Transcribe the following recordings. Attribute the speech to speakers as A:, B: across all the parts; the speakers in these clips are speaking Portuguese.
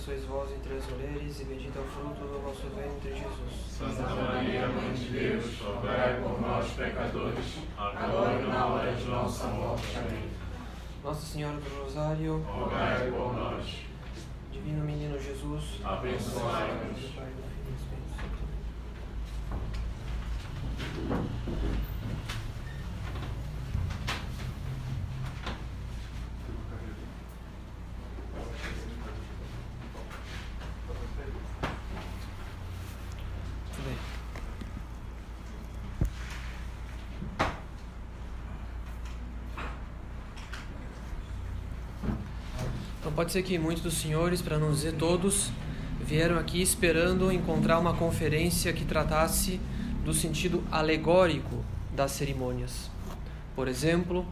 A: sois vós entre as mulheres, e bendito é o fruto do vosso ventre, Jesus.
B: Santa Maria, Mãe de Deus, rogai por nós, pecadores, agora e na hora de nossa morte. Amém.
A: Nossa Senhora do Rosário,
B: rogai por nós.
A: Divino Menino Jesus,
B: abençoai-nos.
A: Pode ser que muitos dos senhores, para não dizer todos, vieram aqui esperando encontrar uma conferência que tratasse do sentido alegórico das cerimônias. Por exemplo,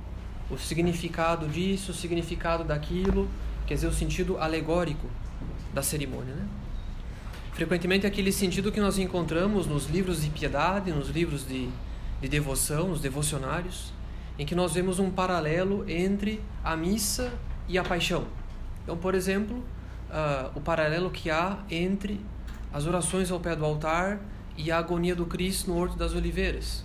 A: o significado disso, o significado daquilo, quer dizer, o sentido alegórico da cerimônia. Né? Frequentemente aquele sentido que nós encontramos nos livros de piedade, nos livros de, de devoção, nos devocionários, em que nós vemos um paralelo entre a missa e a paixão. Então, por exemplo, uh, o paralelo que há entre as orações ao pé do altar e a agonia do Cristo no Horto das Oliveiras.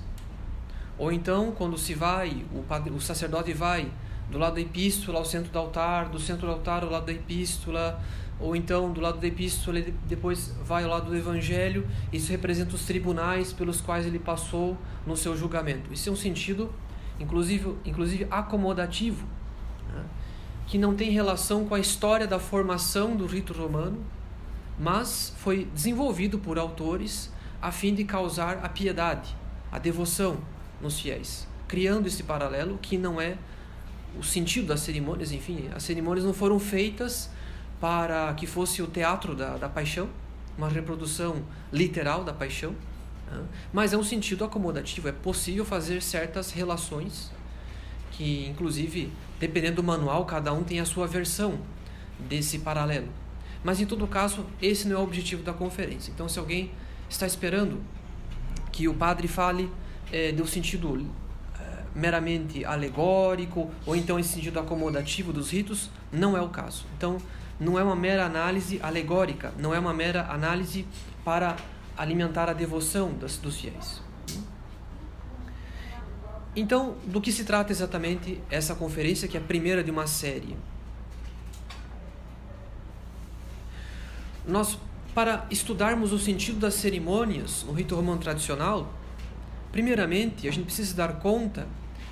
A: Ou então, quando se vai, o, padre, o sacerdote vai do lado da epístola ao centro do altar, do centro do altar ao lado da epístola, ou então do lado da epístola ele depois vai ao lado do evangelho, isso representa os tribunais pelos quais ele passou no seu julgamento. Isso é um sentido, inclusive, inclusive acomodativo que não tem relação com a história da formação do rito romano, mas foi desenvolvido por autores a fim de causar a piedade, a devoção nos fiéis, criando esse paralelo que não é o sentido das cerimônias, enfim, as cerimônias não foram feitas para que fosse o teatro da, da paixão, uma reprodução literal da paixão, né? mas é um sentido acomodativo, é possível fazer certas relações que, inclusive, dependendo do manual, cada um tem a sua versão desse paralelo. Mas em todo caso, esse não é o objetivo da conferência. Então, se alguém está esperando que o padre fale é, do sentido é, meramente alegórico ou então esse sentido acomodativo dos ritos, não é o caso. Então, não é uma mera análise alegórica, não é uma mera análise para alimentar a devoção das, dos fiéis. Então, do que se trata exatamente essa conferência, que é a primeira de uma série? Nós, para estudarmos o sentido das cerimônias no rito romano tradicional, primeiramente a gente precisa dar conta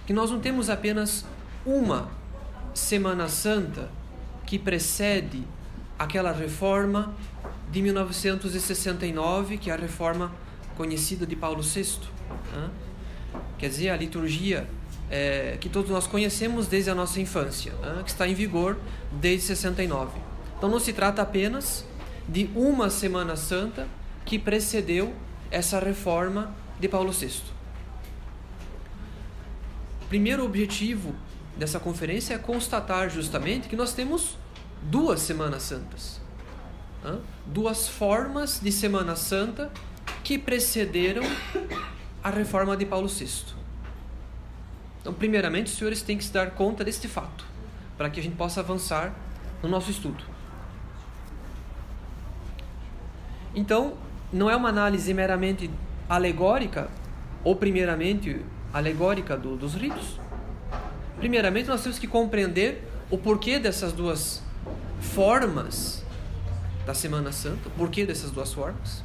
A: que nós não temos apenas uma Semana Santa que precede aquela reforma de 1969, que é a reforma conhecida de Paulo VI. Né? Quer dizer, a liturgia é, que todos nós conhecemos desde a nossa infância, né, que está em vigor desde 69. Então não se trata apenas de uma Semana Santa que precedeu essa reforma de Paulo VI. O primeiro objetivo dessa conferência é constatar justamente que nós temos duas Semanas Santas. Né? Duas formas de Semana Santa que precederam a reforma de Paulo VI. Então, primeiramente, os senhores têm que se dar conta deste fato, para que a gente possa avançar no nosso estudo. Então, não é uma análise meramente alegórica, ou primeiramente alegórica do, dos ritos. Primeiramente, nós temos que compreender o porquê dessas duas formas da Semana Santa, o porquê dessas duas formas.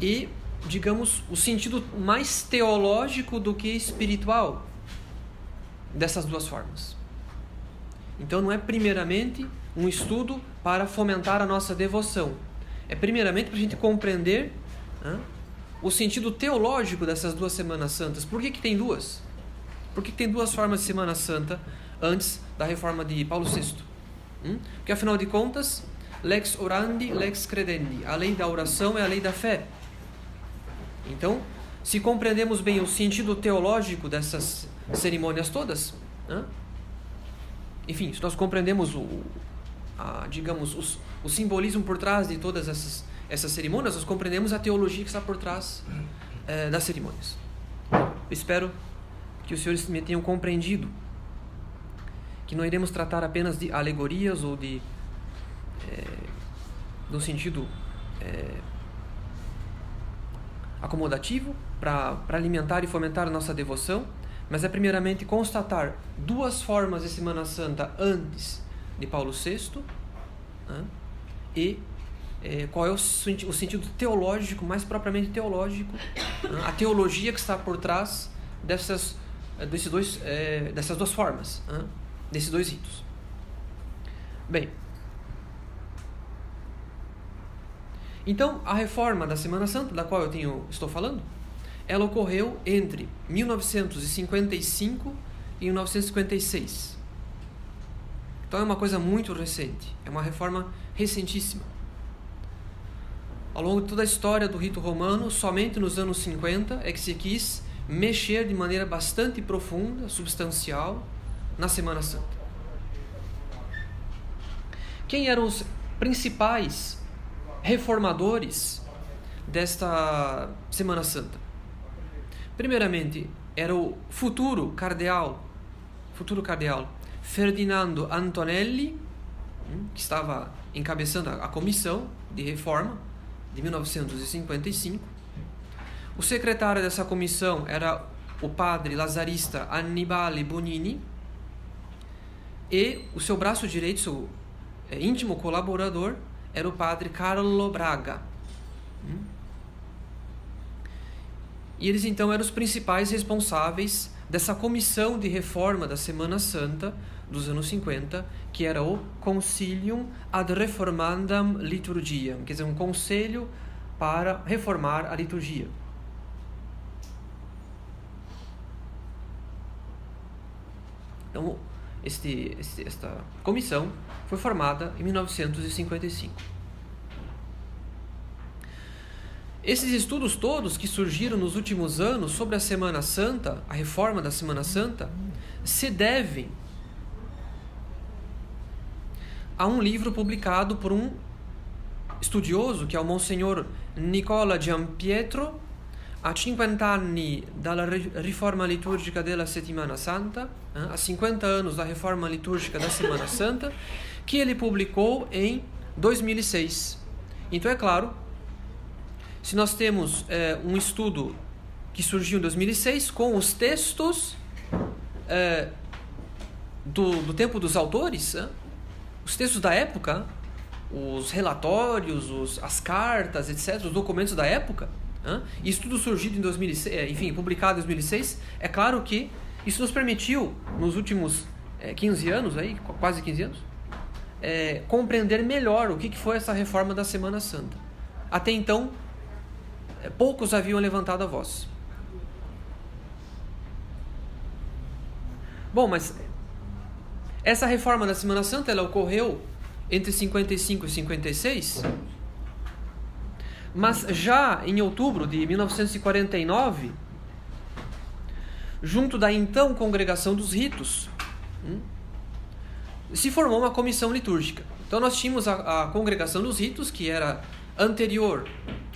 A: E digamos, o sentido mais teológico do que espiritual dessas duas formas. Então não é primeiramente um estudo para fomentar a nossa devoção. É primeiramente para a gente compreender né, o sentido teológico dessas duas Semanas Santas. Por que, que tem duas? Por que, que tem duas formas de Semana Santa antes da reforma de Paulo VI? Hum? Porque afinal de contas, lex orandi, lex credendi. A lei da oração é a lei da fé. Então, se compreendemos bem o sentido teológico dessas cerimônias todas, né? enfim, se nós compreendemos o, a, digamos, os, o simbolismo por trás de todas essas, essas cerimônias, nós compreendemos a teologia que está por trás é, das cerimônias. espero que os senhores me tenham compreendido que não iremos tratar apenas de alegorias ou de é, sentido é, acomodativo para alimentar e fomentar a nossa devoção, mas é primeiramente constatar duas formas de Semana Santa antes de Paulo VI né, e é, qual é o, o, sentido teológico, mais propriamente teológico, né, a teologia que está por trás dessas, desses dois, é, dessas duas formas, né, desses dois ritos. Bem, então a reforma da Semana Santa, da qual eu tenho, estou falando, ela ocorreu entre 1955 e 1956. Então é uma coisa muito recente, é uma reforma recentíssima. Ao longo de toda a história do rito romano, somente nos anos 50 é que se quis mexer de maneira bastante profunda, substancial, na Semana Santa. Quem eram os principais reformadores desta Semana Santa? Primeiramente, era o futuro cardeal, futuro cardeal Ferdinando Antonelli, hum, que estava encabeçando a comissão de reforma de 1955. O secretário dessa comissão era o padre lazarista Annibale Bonini e o seu braço direito, seu é, íntimo colaborador, era o padre Carlo Braga. Hum? E eles então eram os principais responsáveis dessa comissão de reforma da Semana Santa dos anos 50, que era o Concilium ad Reformandam Liturgiam, quer dizer, um conselho para reformar a liturgia. Então, este, este, esta comissão foi formada em 1955. Esses estudos todos que surgiram nos últimos anos sobre a Semana Santa, a reforma da Semana Santa, se devem a um livro publicado por um studioso che è un Monsignor Nicola Giampietro a 50 anni dalla riforma liturgica della Settimana Santa, eh, a 50 anos da reforma litúrgica da Semana Santa, que ele publicou em 2006. Então é claro, se nós temos eh, um estudo que surgiu em 2006 com os textos eh, do, do tempo dos autores, eh, os textos da época, os relatórios, os, as cartas, etc., os documentos da época, hein? isso tudo surgido em 2006, é, enfim, publicado em 2006, é claro que isso nos permitiu, nos últimos é, 15 anos, aí, quase 15 anos, é, compreender melhor o que, foi essa reforma da Semana Santa. Até então, poucos haviam levantado a voz. Bom, mas essa reforma da Semana Santa ela ocorreu entre 55 e 56, mas já em outubro de 1949, junto da então Congregação dos Ritos, hum, se formou uma comissão litúrgica. Então nós tínhamos a, a Congregação dos Ritos, que era anterior,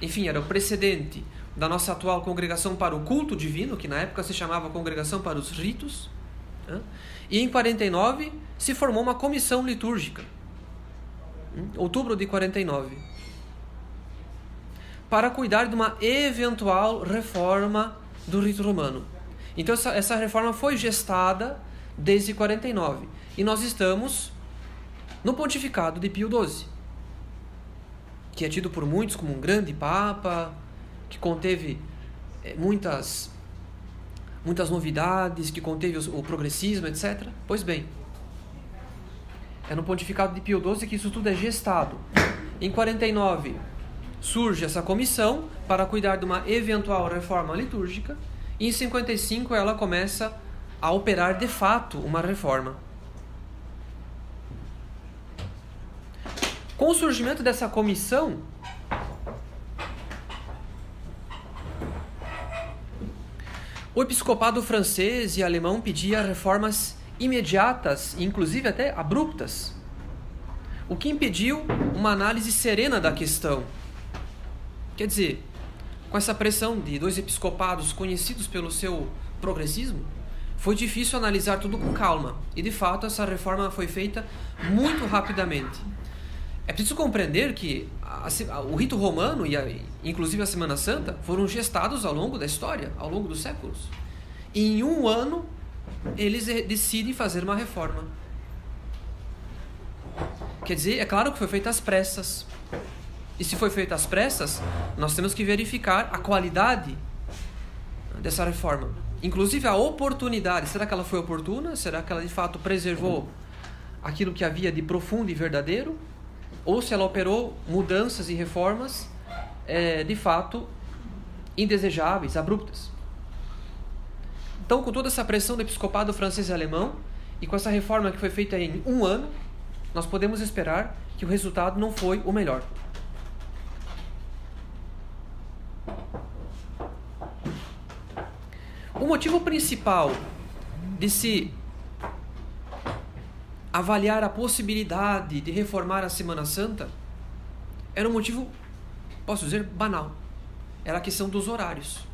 A: enfim, era o precedente da nossa atual congregação para o culto divino, que na época se chamava Congregação para os Ritos. E em 49 se formou uma comissão litúrgica. Hum? Outubro de 49. Para cuidar de uma eventual reforma do rito romano. Então essa, essa reforma foi gestada desde 49. E nós estamos no pontificado de Pio XII, que é tido por muitos como um grande papa, que conteve eh, muitas muitas novidades, que conteve o progressismo, etc. Pois bem, é no pontificado de Pio XII que isso tudo é gestado. Em 49 surge essa comissão para cuidar de uma eventual reforma litúrgica e em 55 ela começa a operar de fato uma reforma. Com o surgimento dessa comissão, O episcopado francês e alemão pedia reformas imediatas, inclusive até abruptas, o que impediu uma análise serena da questão. Quer dizer, com essa pressão de dois episcopados conhecidos pelo seu progressismo, foi difícil analisar tudo com calma. E de fato, essa reforma foi feita muito rapidamente. É preciso compreender que a, a, o rito romano e a, inclusive a Semana Santa foram gestados ao longo da história, ao longo dos séculos. E em um ano eles decidem fazer uma reforma. Quer dizer, é claro que foi feita às pressas. E se foi feita às pressas, nós temos que verificar a qualidade dessa reforma. Inclusive a oportunidade. Será que ela foi oportuna? Será que ela de fato preservou aquilo que havia de profundo e verdadeiro? Ou se ela operou mudanças e reformas é, de fato indesejáveis, abruptas? Então, com toda essa pressão do episcopado francês e alemão, e com essa reforma que foi feita em um ano, nós podemos esperar que o resultado não foi o melhor. Motivo principal de se avaliar a possibilidade de reformar a Semana Santa era um motivo, posso dizer, banal. Era a questão dos horários.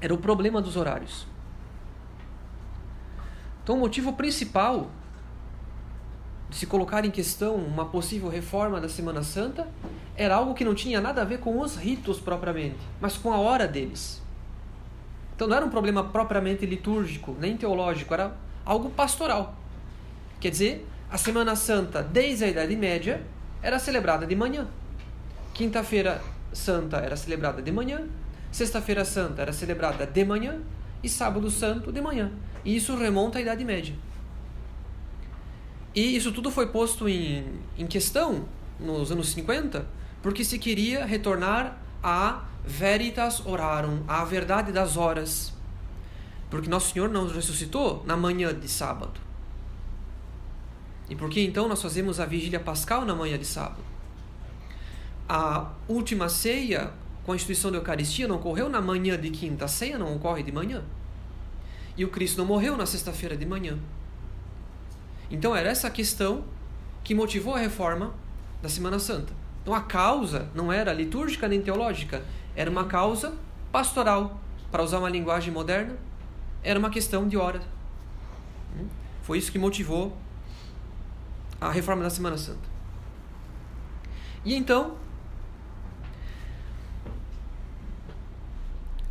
A: Era o problema dos horários. Então, o motivo principal se colocar em questão uma possível reforma da Semana Santa era algo que não tinha nada a ver com os ritos propriamente, mas com a hora deles. Então não era um problema propriamente litúrgico, nem teológico, era algo pastoral. Quer dizer, a Semana Santa, desde a Idade Média, era celebrada de manhã. Quinta-feira Santa era celebrada de manhã, Sexta-feira Santa era celebrada de manhã e Sábado Santo de manhã. E isso remonta à Idade Média. E isso tudo foi posto em, em questão nos anos 50 porque se queria retornar a veritas orarum, a verdade das horas. Porque Nosso Senhor não ressuscitou na manhã de sábado. E por que então nós fazemos a vigília pascal na manhã de sábado? A última ceia com a instituição da Eucaristia não ocorreu na manhã de quinta, a ceia não ocorre de manhã. E o Cristo não morreu na sexta-feira de manhã. Então era essa questão que motivou a reforma da Semana Santa. Então a causa não era litúrgica nem teológica, era uma causa pastoral, para usar uma linguagem moderna, era uma questão de hora. Foi isso que motivou a reforma da Semana Santa. E então,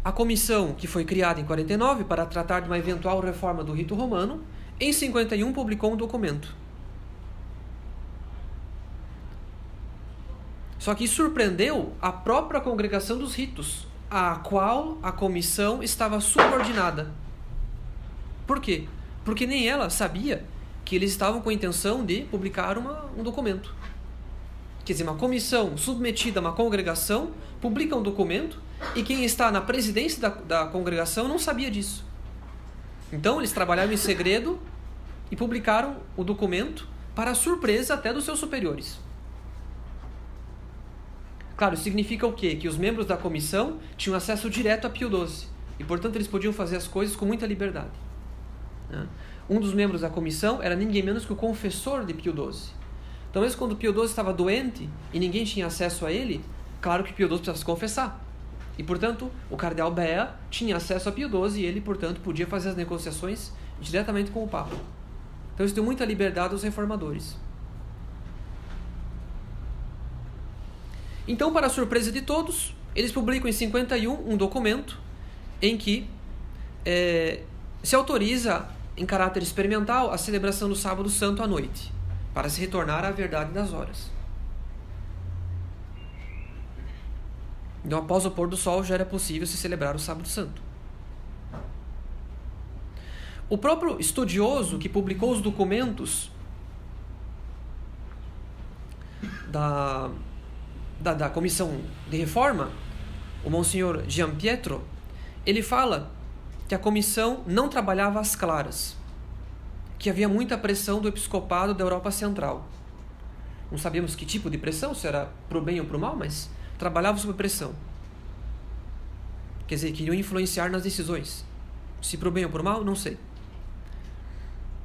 A: a comissão que foi criada em 49 para tratar de uma eventual reforma do rito romano, em 51 publicou um documento. Só que surpreendeu a própria congregação dos ritos, a qual a comissão estava subordinada. Por quê? Porque nem ela sabia que eles estavam com a intenção de publicar uma, um documento. Quer dizer, uma comissão submetida a uma congregação publica um documento e quem está na presidência da, da congregação não sabia disso. Então eles trabalharam em segredo e publicaram o documento para surpresa até dos seus superiores. Claro, significa o quê? Que os membros da comissão tinham acesso direto a Pio XII e, portanto, eles podiam fazer as coisas com muita liberdade. Né? Um dos membros da comissão era ninguém menos que o confessor de Pio XII. Então, mesmo quando Pio XII estava doente e ninguém tinha acesso a ele, claro que Pio XII precisava se confessar. E, portanto, o cardeal Bea tinha acesso a Pio XII e ele, portanto, podia fazer as negociações diretamente com o Papa. Então, isso deu muita liberdade aos reformadores. Então, para surpresa de todos, eles publicam em 51 um documento em que é, se autoriza, em caráter experimental, a celebração do Sábado Santo à noite, para se retornar à verdade das horas. Então, após o pôr do sol, já era possível se celebrar o Sábado Santo. O próprio estudioso que publicou os documentos da, da, da comissão de reforma, o Monsenhor Gian Pietro, ele fala que a comissão não trabalhava às claras, que havia muita pressão do episcopado da Europa Central. Não sabíamos que tipo de pressão, se era para o bem ou para o mal, mas trabalhavam sob pressão. Quer dizer, queriam influenciar nas decisões. Se para o bem ou para o mal, não sei.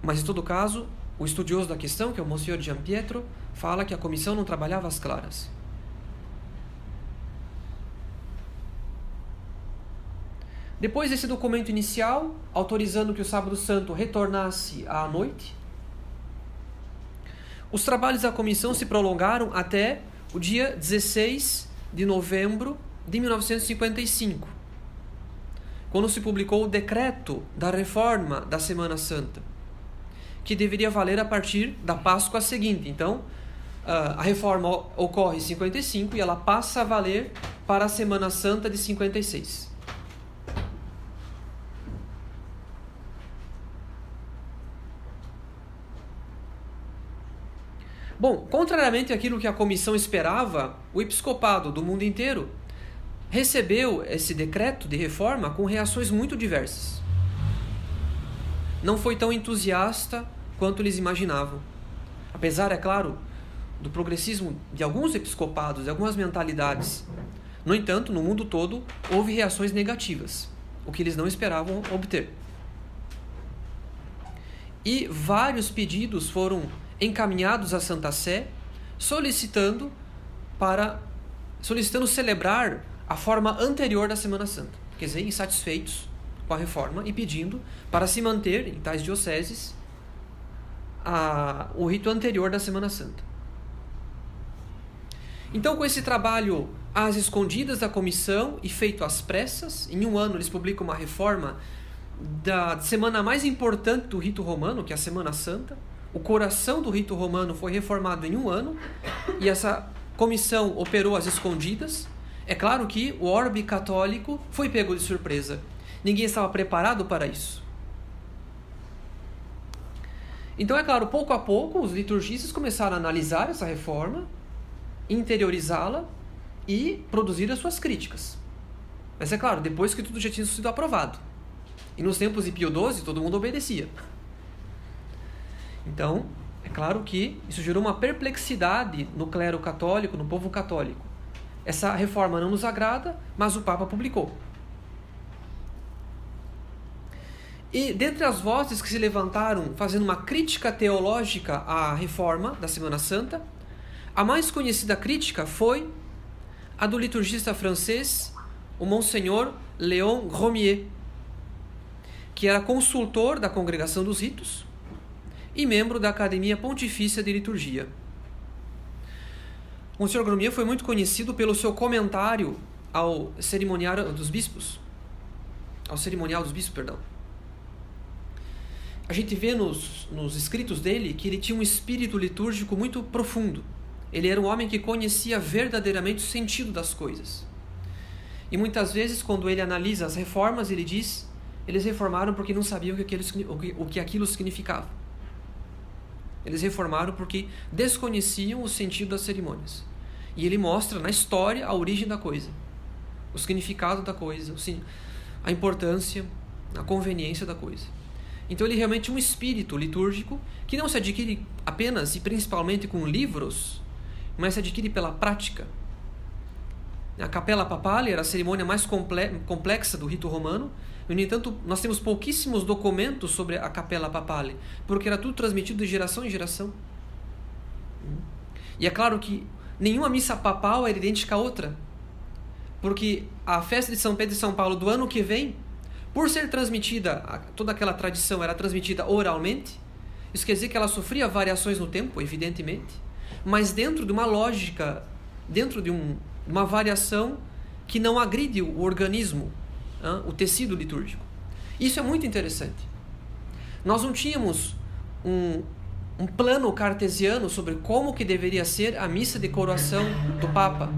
A: Mas, em todo caso, o estudioso da questão, que é o Monsenhor Gian Pietro, fala que a comissão não trabalhava as claras. Depois desse documento inicial, autorizando que o Sábado Santo retornasse à noite, os trabalhos da comissão se prolongaram até o dia 16 de novembro de 1955, quando se publicou o decreto da reforma da Semana Santa que deveria valer a partir da Páscoa seguinte. Então, a reforma ocorre em 55 e ela passa a valer para a Semana Santa de 56. Bom, contrariamente àquilo que a comissão esperava, o episcopado do mundo inteiro recebeu esse decreto de reforma com reações muito diversas. Não foi tão entusiasta quanto eles imaginavam. Apesar, é claro, do progressismo de alguns episcopados, de algumas mentalidades. No entanto, no mundo todo, houve reações negativas, o que eles não esperavam obter. E vários pedidos foram encaminhados à Santa Sé, solicitando para solicitando celebrar a forma anterior da Semana Santa, quer dizer, insatisfeitos com a reforma e pedindo para se manter em tais dioceses a, o rito anterior da Semana Santa. Então, com esse trabalho às escondidas da comissão e feito às pressas, em um ano eles publicam uma reforma da semana mais importante do rito romano, que é a Semana Santa, o coração do rito romano foi reformado em um ano e essa comissão operou às escondidas. É claro que o orbe católico foi pego de surpresa. Ninguém estava preparado para isso. Então, é claro, pouco a pouco, os liturgistas começaram a analisar essa reforma, interiorizá-la e produzir as suas críticas. Mas é claro, depois que tudo já tinha sido aprovado. E nos tempos de Pio XII, todo mundo obedecia. Então, é claro que isso gerou uma perplexidade no clero católico, no povo católico. Essa reforma não nos agrada, mas o Papa publicou. E dentre as vozes que se levantaram fazendo uma crítica teológica à reforma da Semana Santa, a mais conhecida crítica foi a do liturgista francês, o Monsenhor Léon Gromier, que era consultor da Congregação dos Ritos e membro da Academia Pontifícia de Liturgia. Monsenhor Gromia foi muito conhecido pelo seu comentário ao cerimonial dos bispos, ao cerimonial dos bispos, perdão. A gente vê nos, nos escritos dele que ele tinha um espírito litúrgico muito profundo. Ele era um homem que conhecia verdadeiramente o sentido das coisas. E muitas vezes, quando ele analisa as reformas, ele diz: eles reformaram porque não sabiam o que aquilo, o que aquilo significava. Eles reformaram porque desconheciam o sentido das cerimônias. E ele mostra na história a origem da coisa, o significado da coisa, a importância, a conveniência da coisa. Então ele realmente é um espírito litúrgico que não se adquire apenas e principalmente com livros, mas se adquire pela prática. A capela papal era a cerimônia mais complexa do rito romano, no entanto, nós temos pouquíssimos documentos sobre a Capela Papale, porque era tudo transmitido de geração em geração. E é claro que nenhuma missa papal era idêntica à outra, porque a festa de São Pedro e São Paulo do ano que vem, por ser transmitida, toda aquela tradição era transmitida oralmente, isso quer dizer que ela sofria variações no tempo, evidentemente, mas dentro de uma lógica, dentro de um, uma variação que não agride o organismo, o tecido litúrgico. Isso é muito interessante. Nós não tínhamos um, um plano cartesiano sobre como que deveria ser a missa de coroação do Papa,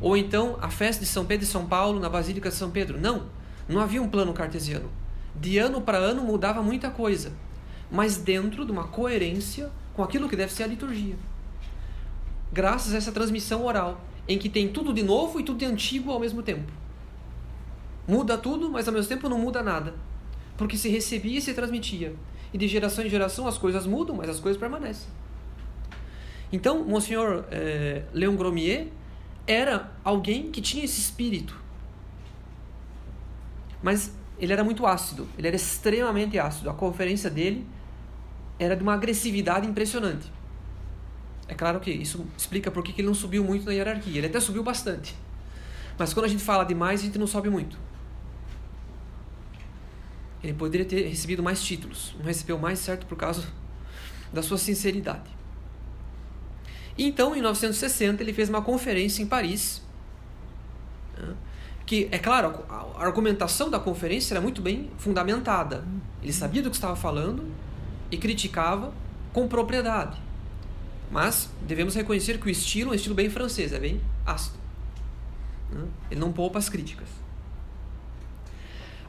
A: ou então a festa de São Pedro e São Paulo na Basílica de São Pedro. Não, não havia um plano cartesiano. De ano para ano mudava muita coisa, mas dentro de uma coerência com aquilo que deve ser a liturgia. Graças a essa transmissão oral, em que tem tudo de novo e tudo de antigo ao mesmo tempo. Muda tudo, mas ao mesmo tempo não muda nada. Porque se recebia e se transmitia. E de geração em geração as coisas mudam, mas as coisas permanecem. Então, Monsenhor eh, Leon Gromier era alguém que tinha esse espírito. Mas ele era muito ácido, ele era extremamente ácido. A conferência dele era de uma agressividade impressionante. É claro que isso explica por que ele não subiu muito na hierarquia. Ele até subiu bastante. Mas quando a gente fala demais, a gente não sobe muito. Ele poderia ter recebido mais títulos, não recebeu mais certo por causa da sua sinceridade. Então, em 1960, ele fez uma conferência em Paris, né, que, é claro, a argumentação da conferência era muito bem fundamentada. Ele sabia do que estava falando e criticava com propriedade. Mas devemos reconhecer que o estilo é um estilo bem francês, é bem ácido. Né? Ele não poupa as críticas.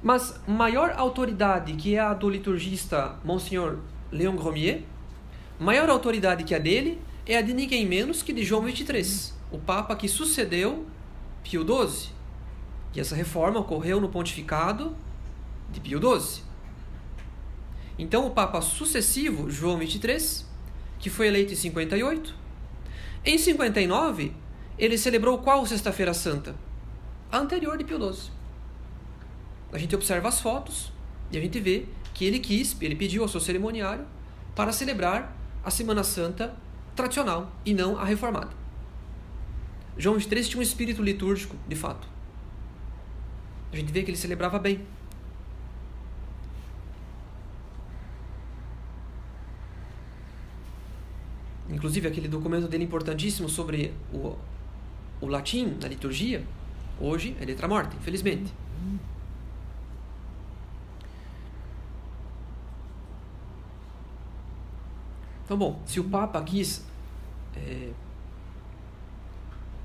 A: Mas maior autoridade que é a do liturgista Monsignor Léon Gromier, maior autoridade que a dele é a de ninguém menos que de João XXIII, o Papa que sucedeu Pio XII. E essa reforma ocorreu no pontificado de Pio XII. Então, o Papa sucessivo, João XXIII, que foi eleito em 58, em 59, ele celebrou qual Sexta-feira Santa? A anterior de Pio XII. A gente observa as fotos e a gente vê que ele quis, ele pediu ao seu cerimoniário para celebrar a Semana Santa tradicional e não a reformada. João XXIII tinha um espírito litúrgico, de fato. A gente vê que ele celebrava bem. Inclusive, aquele documento dele importantíssimo sobre o, o latim na liturgia, hoje é letra morta, infelizmente. Então, bom, se o Papa quis é,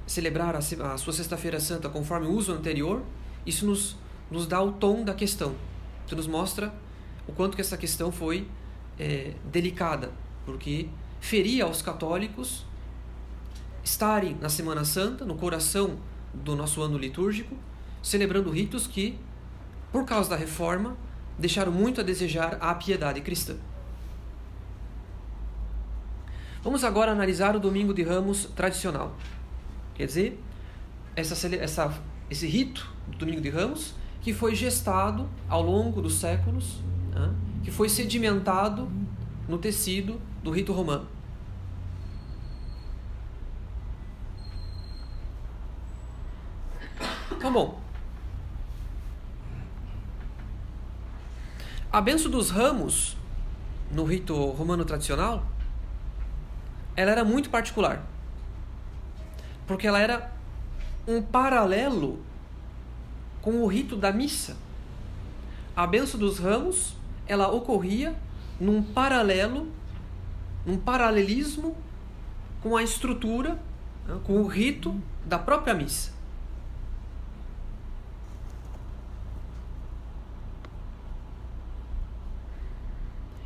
A: celebrar a, a sua Sexta-feira Santa conforme o uso anterior, isso nos, nos dá o tom da questão. Isso nos mostra o quanto que essa questão foi é, delicada, porque feria aos católicos estarem na Semana Santa, no coração do nosso ano litúrgico, celebrando ritos que, por causa da reforma, deixaram muito a desejar a piedade cristã. Vamos agora analisar o Domingo de Ramos tradicional. Quer dizer, essa, essa, esse rito do Domingo de Ramos que foi gestado ao longo dos séculos, né, que foi sedimentado no tecido do rito romano. Então, bom. A benção dos ramos no rito romano tradicional ela era muito particular. Porque ela era um paralelo com o rito da missa. A benção dos ramos, ela ocorria num paralelo, num paralelismo com a estrutura, né, com o rito da própria missa.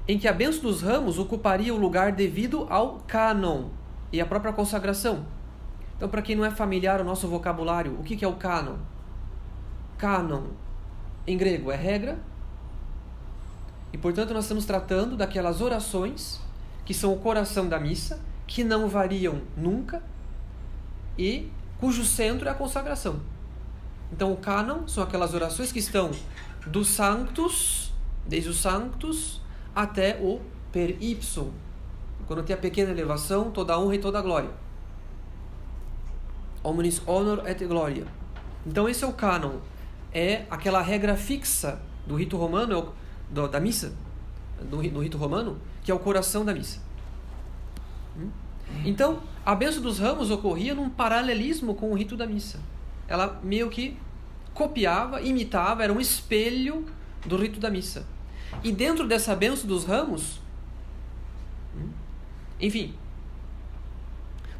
A: em que a benção dos ramos ocuparia o lugar devido ao cânon e à própria consagração. Então, para quem não é familiar o nosso vocabulário, o que é o cânon? Cânon, em grego, é regra. E, portanto, nós estamos tratando daquelas orações que são o coração da missa, que não variam nunca e cujo centro é a consagração. Então, o cânon são aquelas orações que estão do sanctus, desde o sanctus, até o per ipsum, quando tem a pequena elevação, toda honra e toda glória. Omnis honor et gloria. Então esse é o cânon, é aquela regra fixa do rito romano, do, da missa, do, rito romano, que é o coração da missa. Hum? Então, a benção dos ramos ocorria num paralelismo com o rito da missa. Ela meio que copiava, imitava, era um espelho do rito da missa. E dentro dessa benção dos ramos, enfim,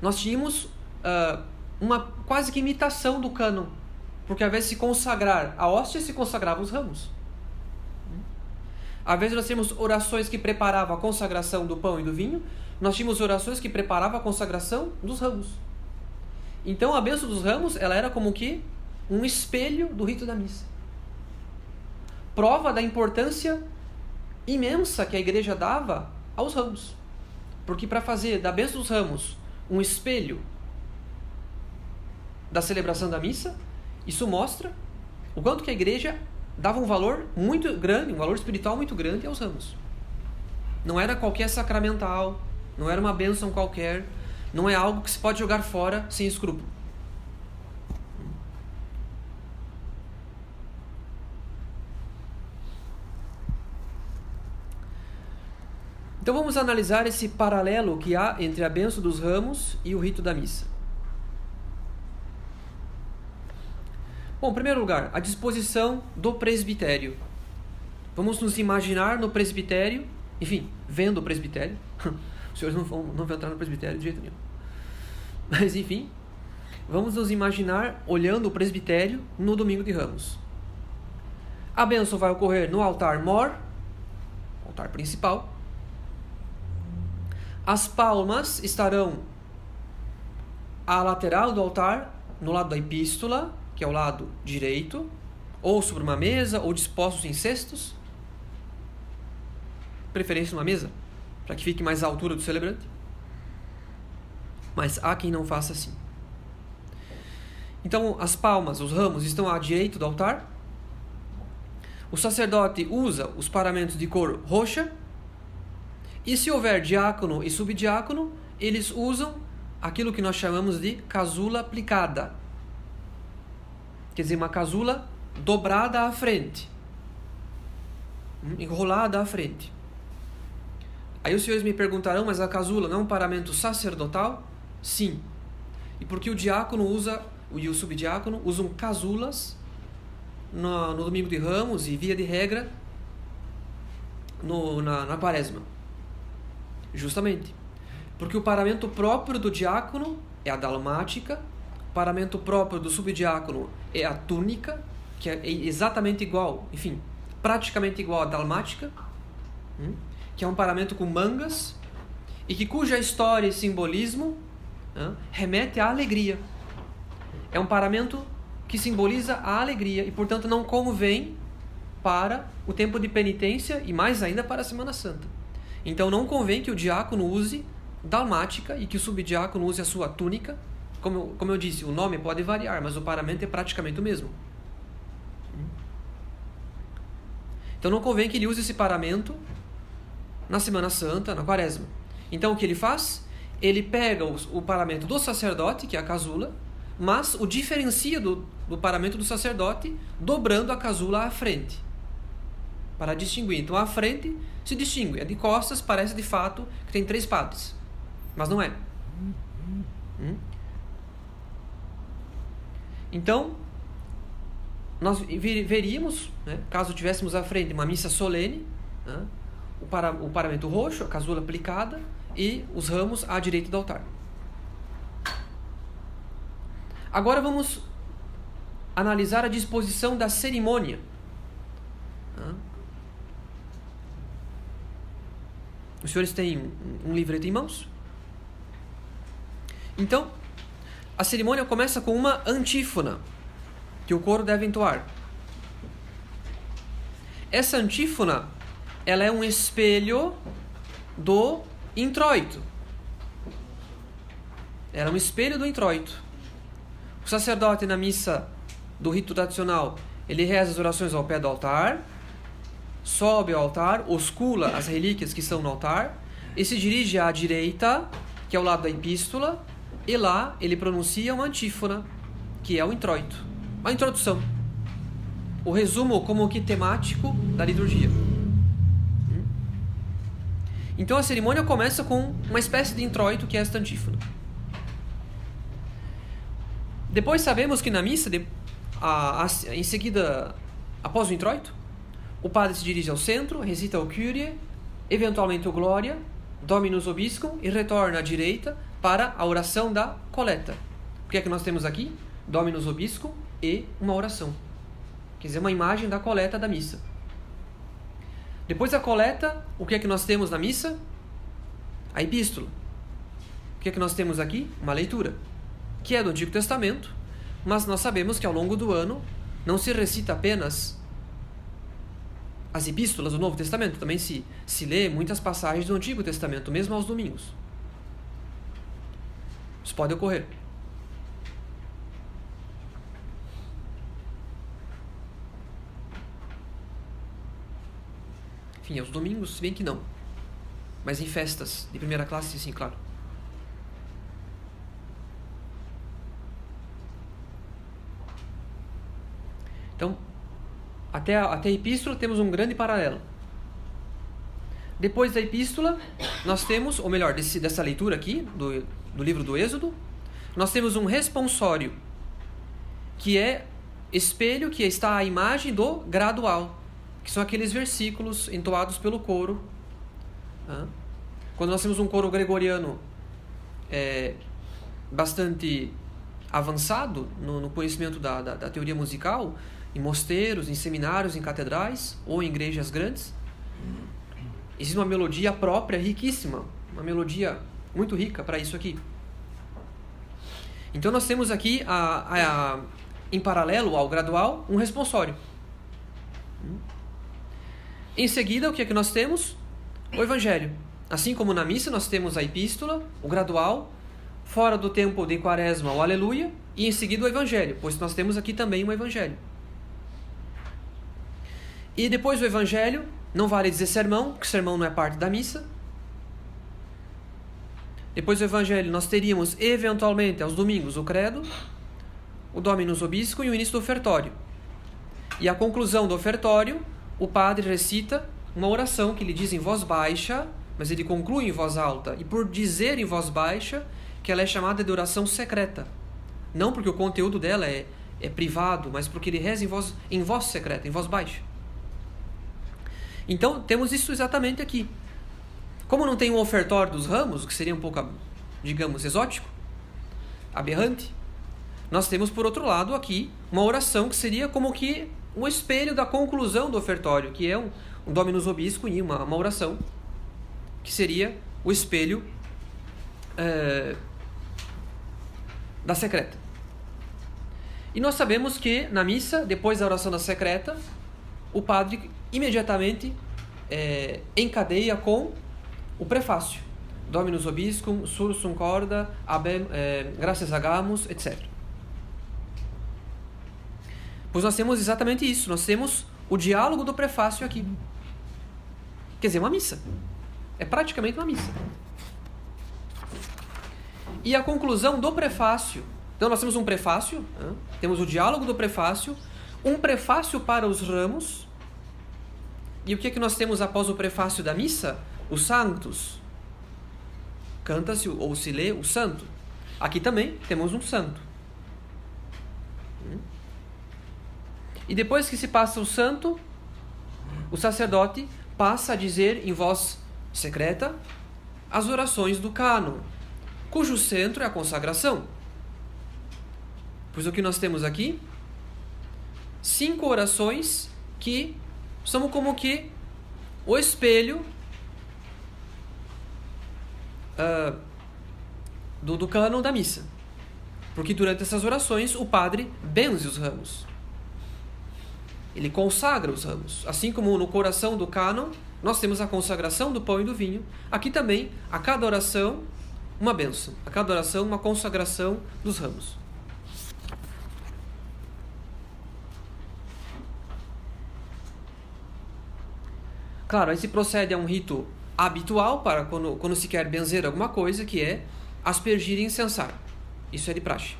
A: nós tínhamos uh, uma quase que imitação do cânon, porque invés de se consagrar a hóstia, se consagravam os ramos. Invés de nós termos orações que preparavam a consagração do pão e do vinho, nós tínhamos orações que preparavam a consagração dos ramos. Então a bênção dos ramos ela era como que um espelho do rito da missa. Prova da importância imensa que a igreja dava aos ramos. Porque para fazer da bênção dos ramos um espelho da celebração da missa, isso mostra o quanto que a igreja dava um valor muito grande, um valor espiritual muito grande aos ramos. Não era qualquer sacramental, não era uma bênção qualquer, não é algo que se pode jogar fora sem escrúpulo. Então vamos analisar esse paralelo que há entre a benção dos ramos e o rito da missa. Bom, em primeiro lugar, a disposição do presbitério. Vamos nos imaginar no presbitério, enfim, vendo o presbitério. Os senhores não vão, não vão entrar no presbitério de jeito nenhum. Mas, enfim, vamos nos imaginar olhando o presbitério no domingo de ramos. A bênção vai ocorrer no altar mor, altar principal. As palmas estarão à lateral do altar, no lado da epístola, que é o lado direito, ou sobre uma mesa, ou dispostos em cestos. Preferência numa mesa, para que fique mais à altura do celebrante. Mas há quem não faça assim. Então, as palmas, os ramos estão à direita do altar. O sacerdote usa os paramentos de cor roxa. E se houver diácono e subdiácono, eles usam aquilo que nós chamamos de casula aplicada, quer dizer, uma casula dobrada à frente, hum, enrolada à frente. Aí os senhores me perguntarão, mas a casula não é um paramento sacerdotal? Sim. E porque o diácono usa, e o subdiácono usam casulas no, no domingo de ramos e via de regra no, na, na quaresma? Justamente. Porque o paramento próprio do diácono é a dalmática paramento próprio do subdiácono é a túnica, que é exatamente igual, enfim, praticamente igual à dalmática, hum, que é um paramento com mangas e que cuja história e simbolismo remete à alegria. É um paramento que simboliza a alegria e, portanto, não convém para o tempo de penitência e mais ainda para a Semana Santa. Então, não convém que o diácono use dalmática e que o subdiácono use a sua túnica como, como eu disse, o nome pode variar, mas o paramento é praticamente o mesmo. Então não convém que ele use esse paramento na Semana Santa, na Quaresma. Então o que ele faz? Ele pega o, o paramento do sacerdote, que é a casula, mas o diferencia do, do paramento do sacerdote, dobrando a casula à frente. Para distinguir. Então a frente se distingue. A de costas parece de fato que tem três padres. Mas não é. Hum? Então, nós veríamos, né, caso tivéssemos à frente uma missa solene, né, o, para, o paramento roxo, a casula aplicada e os ramos à direita do altar. Agora vamos analisar a disposição da cerimônia. Né. Os senhores têm um, um livreto em mãos? Então, a cerimônia começa com uma antífona que o coro deve entoar. Essa antífona, ela é um espelho do introito. Ela é um espelho do introito. O sacerdote na missa do rito tradicional, ele reza as orações ao pé do altar, sobe ao altar, oscula as relíquias que estão no altar e se dirige à direita, que é o lado da epístola, e lá ele pronuncia uma antífona, que é o introito, a introdução, o resumo como que temático da liturgia. Então a cerimônia começa com uma espécie de introito que é esta antífona. Depois sabemos que na missa, de, a, a, em seguida, após o introito, o padre se dirige ao centro, recita o Kyrie, eventualmente o Glória, Dominus Obiscum e retorna à direita para a oração da coleta. O que é que nós temos aqui? Dominus Obiscum e uma oração. Quer dizer, uma imagem da coleta da missa. Depois da coleta, o que é que nós temos na missa? A epístola. O que é que nós temos aqui? Uma leitura, que é do Antigo Testamento, mas nós sabemos que ao longo do ano não se recita apenas as epístolas do Novo Testamento, também se, se lê muitas passagens do Antigo Testamento, mesmo aos domingos. Isso pode ocorrer. Enfim, aos domingos, se bem que não. Mas em festas de primeira classe, sim, claro. Então, até a, até a epístola temos um grande paralelo. depois da epístola, nós temos, ou melhor, desse, dessa leitura aqui, do, do livro do Êxodo, nós temos um responsório, que é espelho, que está a imagem do gradual, que são aqueles versículos entoados pelo coro. Quando nós temos um coro gregoriano é, bastante avançado no, no conhecimento da, da, da, teoria musical, em mosteiros, em seminários, em catedrais ou em igrejas grandes, existe uma melodia própria, riquíssima, uma melodia muito rica para isso aqui. Então nós temos aqui, a, a, em paralelo ao gradual, um responsório. Em seguida, o que é que nós temos? O Evangelho. Assim como na missa nós temos a epístola, o gradual, fora do tempo de quaresma, o aleluia, e em seguida o Evangelho, pois nós temos aqui também um Evangelho. E depois do Evangelho, não vale dizer sermão, porque sermão não é parte da missa, depois do Evangelho, nós teríamos, eventualmente, aos domingos, o Credo, o Dominus Obisco e o início do ofertório. E a conclusão do ofertório, o padre recita uma oração que ele diz em voz baixa, mas ele conclui em voz alta. E por dizer em voz baixa, que ela é chamada de oração secreta. Não porque o conteúdo dela é, é privado, mas porque ele reza em voz, em voz secreta, em voz baixa. Então, temos isso exatamente aqui. Como não tem um ofertório dos ramos, o que seria um pouco, digamos, exótico, aberrante, nós temos, por outro lado, aqui uma oração que seria como que um espelho da conclusão do ofertório, que é um, um Dominus Obisco e uma, uma oração, que seria o espelho é, da secreta. E nós sabemos que na missa, depois da oração da secreta, o padre imediatamente é, encadeia com o prefácio. Dominus obiscum, sursum corda, abem, é, graças hagamos, etc. Pois nós temos exatamente isso. Nós temos o diálogo do prefácio aqui. Quer dizer, uma missa. É praticamente uma missa. E a conclusão do prefácio. Então nós temos um prefácio, né? temos o diálogo do prefácio, um prefácio para os ramos. E o que é que nós temos após o prefácio da missa? Os santos. Canta-se ou se lê o santo. Aqui também temos um santo. Hum? E depois que se passa o santo, o sacerdote passa a dizer em voz secreta as orações do cânon, cujo centro é a consagração. Pois o que nós temos aqui? Cinco orações que são como que o espelho uh, do, do cânon da missa. Porque durante essas orações o padre benze os ramos. Ele consagra os ramos. Assim como no coração do cânon, nós temos a consagração do pão e do vinho. Aqui também, a cada oração, uma bênção. A cada oração, uma consagração dos ramos. Claro, aí se procede a um rito habitual para quando, quando se quer benzer alguma coisa, que é aspergir e incensar. Isso é de praxe.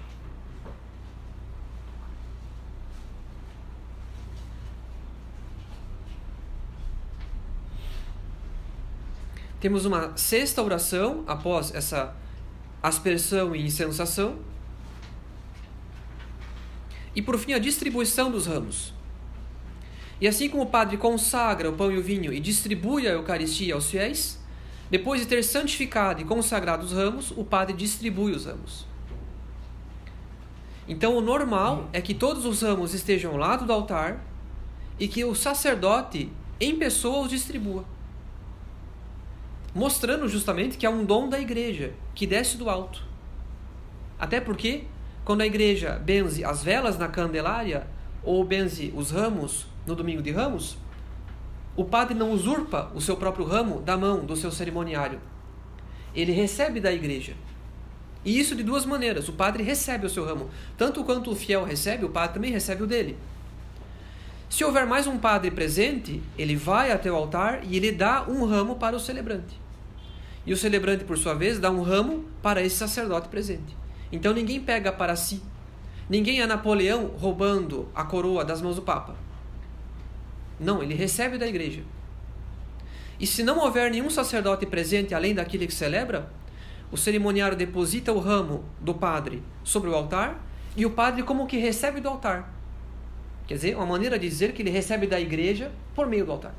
A: Temos uma sexta oração após essa aspersão e incensação. E por fim, a distribuição dos ramos. E assim como o padre consagra o pão e o vinho e distribui a Eucaristia aos fiéis, depois de ter santificado e consagrado os ramos, o padre distribui os ramos. Então, o normal é que todos os ramos estejam ao lado do altar e que o sacerdote, em pessoa, os distribua. Mostrando justamente que é um dom da igreja, que desce do alto. Até porque, quando a igreja benze as velas na candelária, ou benze os ramos no domingo de ramos, o padre não usurpa o seu próprio ramo da mão do seu cerimoniário. Ele recebe da igreja. E isso de duas maneiras. O padre recebe o seu ramo. Tanto quanto o fiel recebe, o padre também recebe o dele. Se houver mais um padre presente, ele vai até o altar e ele dá um ramo para o celebrante. E o celebrante, por sua vez, dá um ramo para esse sacerdote presente. Então ninguém pega para si. Ninguém é Napoleão roubando a coroa das mãos do Papa. Não, ele recebe da igreja. E se não houver nenhum sacerdote presente além daquele que celebra, o cerimoniário deposita o ramo do padre sobre o altar e o padre como que recebe do altar. Quer dizer, uma maneira de dizer que ele recebe da igreja por meio do altar.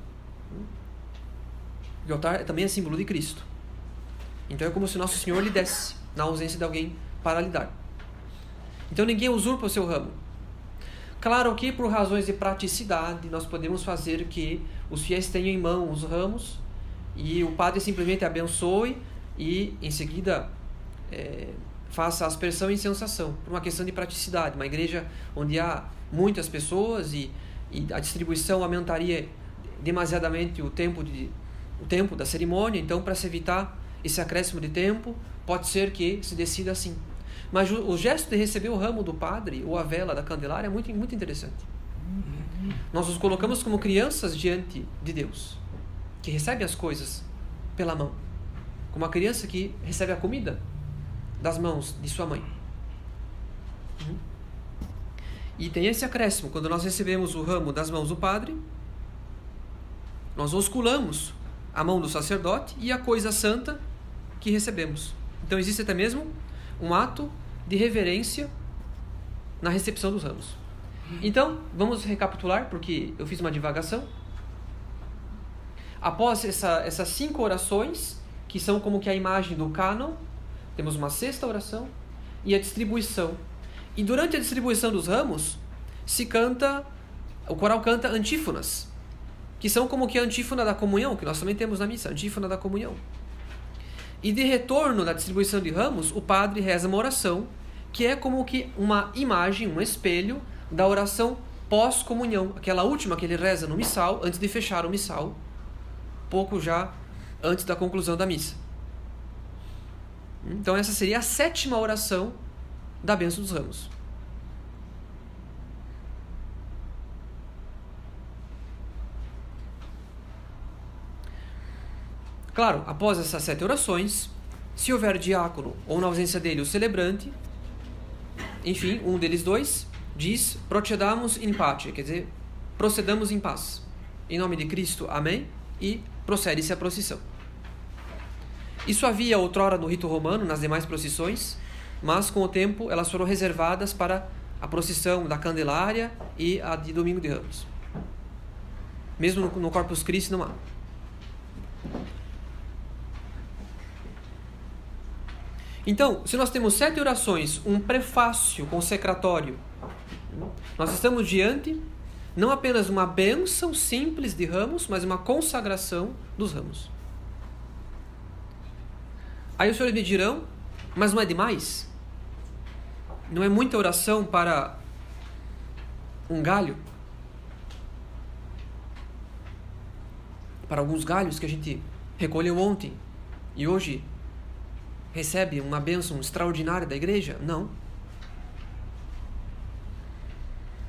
A: O altar também é símbolo de Cristo. Então é como se Nosso Senhor lhe desse, na ausência de alguém para lhe dar. Então ninguém usurpa o seu ramo. Claro que por razões de praticidade nós podemos fazer que os fiéis tenham em mão os ramos e o padre simplesmente abençoe e em seguida é, faça aspersão e incensação, por uma questão de praticidade. Uma igreja onde há muitas pessoas e, e a distribuição aumentaria demasiadamente o tempo, de, o tempo da cerimônia, então para se evitar esse acréscimo de tempo, pode ser que se decida assim. Mas o, gesto de receber o ramo do padre ou a vela da candelária é muito, muito interessante. Nós nos colocamos como crianças diante de Deus, que recebe as coisas pela mão, como a criança que recebe a comida das mãos de sua mãe. E tem esse acréscimo, quando nós recebemos o ramo das mãos do padre, nós osculamos a mão do sacerdote e a coisa santa que recebemos. Então existe até mesmo um ato de reverência na recepção dos ramos. Então, vamos recapitular, porque eu fiz uma divagação. Após essa, essas cinco orações, que são como que a imagem do cânon, temos uma sexta oração e a distribuição. E durante a distribuição dos ramos, se canta, o coral canta antífonas, que são como que a antífona da comunhão, que nós também temos na missa, antífona da comunhão. E de retorno da distribuição de ramos, o padre reza uma oração que é como que uma imagem, um espelho da oração pós-comunhão, aquela última que ele reza no missal, antes de fechar o missal, pouco já antes da conclusão da missa. Então essa seria a sétima oração da bênção dos ramos. Claro, após essas sete orações, se houver diácono ou na ausência dele o celebrante, enfim, um deles dois, diz procedamos in pace, quer dizer, procedamos em paz. Em nome de Cristo, amém, e procede-se a procissão. Isso havia outrora no rito romano, nas demais procissões, mas com o tempo elas foram reservadas para a procissão da Candelária e a de Domingo de Ramos. Mesmo no Corpus Christi não há. Então, se nós temos sete orações, um prefácio consecratório, nós estamos diante não apenas uma bênção simples de ramos, mas uma consagração dos ramos. Aí os senhores me dirão, mas não é demais? Não é muita oração para um galho? Para alguns galhos que a gente recolheu ontem e hoje recebe uma bênção extraordinária da igreja? Não.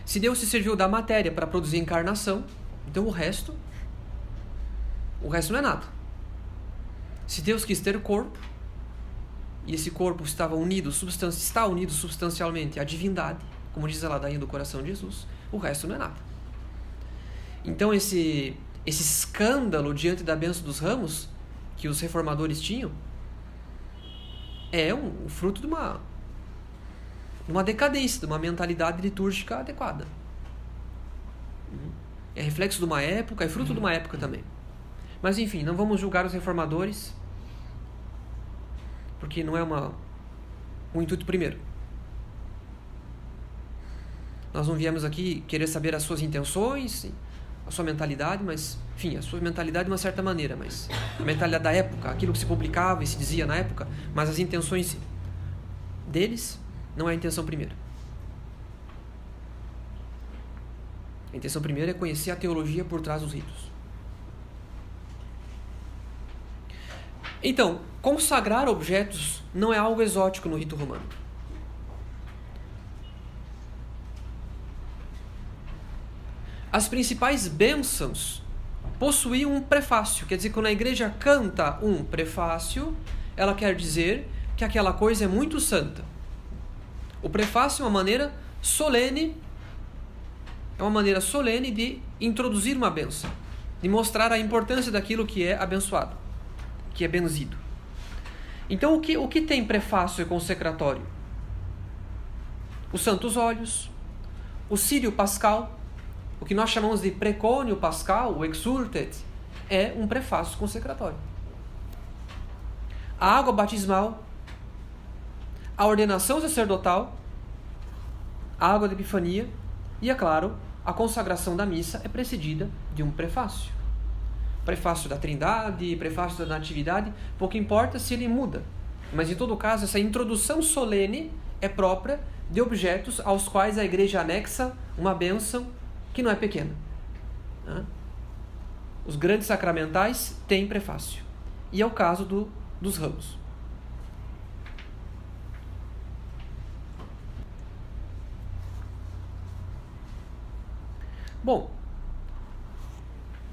A: Se Deus se serviu da matéria para produzir encarnação, então o resto, o resto não é nada. Se Deus quis ter corpo, e esse corpo estava unido, está unido substancialmente à divindade, como diz a ladainha do coração de Jesus, o resto não é nada. Então esse esse escândalo diante da bênção dos ramos que os reformadores tinham, é um, fruto de uma, uma decadência, de uma mentalidade litúrgica adequada. É reflexo de uma época, é fruto de uma época também. Mas enfim, não vamos julgar os reformadores, porque não é uma, um intuito primeiro. Nós não viemos aqui querer saber as suas intenções, a sua mentalidade, mas, enfim, a sua mentalidade de uma certa maneira, mas a mentalidade da época, aquilo que se publicava e se dizia na época, mas as intenções deles não é a intenção primeira. A intenção primeira é conhecer a teologia por trás dos ritos. Então, consagrar objetos não é algo exótico no rito romano. As principais bênçãos possuíam um prefácio. Quer dizer, quando a igreja canta um prefácio, ela quer dizer que aquela coisa é muito santa. O prefácio é uma maneira solene, é uma maneira solene de introduzir uma bênção. de mostrar a importância daquilo que é abençoado, que é benzido. Então, o que, o que tem prefácio e consecratório? Os santos óleos, o sírio pascal, o que nós chamamos de precônio pascal, o exultet, é um prefácio consecratório. A água batismal, a ordenação sacerdotal, a água da epifania e, é claro, a consagração da missa é precedida de um prefácio. Prefácio da Trindade, prefácio da Natividade, pouco importa se ele muda. Mas em todo caso, essa introdução solene é própria de objetos aos quais a igreja anexa uma bênção que não é pequena. Os grandes sacramentais têm prefácio. E é o caso do, dos ramos. Bom,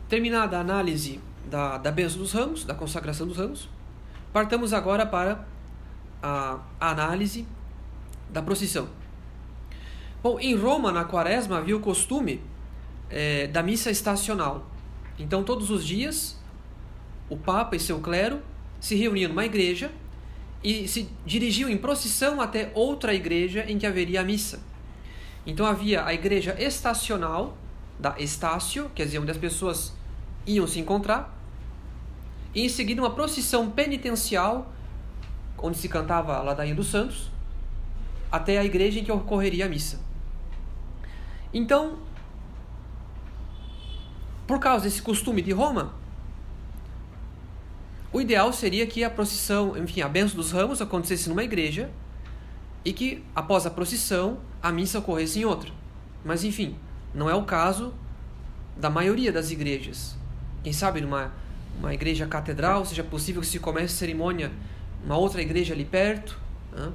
A: terminada a análise da, da bênção dos ramos, da consagração dos ramos, partamos agora para a, a análise da procissão. Bom, em Roma, na quaresma, havia o costume é, da missa estacional. Então, todos os dias, o Papa e seu clero se reuniam numa igreja e se dirigiam em procissão até outra igreja em que haveria a missa. Então, havia a igreja estacional, da Estácio, quer dizer, onde as pessoas iam se encontrar, e em seguida uma procissão penitencial, onde se cantava a ladainha dos santos, até a igreja em que ocorreria a missa. Então, por causa desse costume de Roma, o ideal seria que a procissão, enfim, a benção dos ramos acontecesse numa igreja e que, após a procissão, a missa ocorresse em outra. Mas, enfim, não é o caso da maioria das igrejas. Quem sabe numa uma igreja catedral seja possível que se comece a cerimônia numa outra igreja ali perto, né?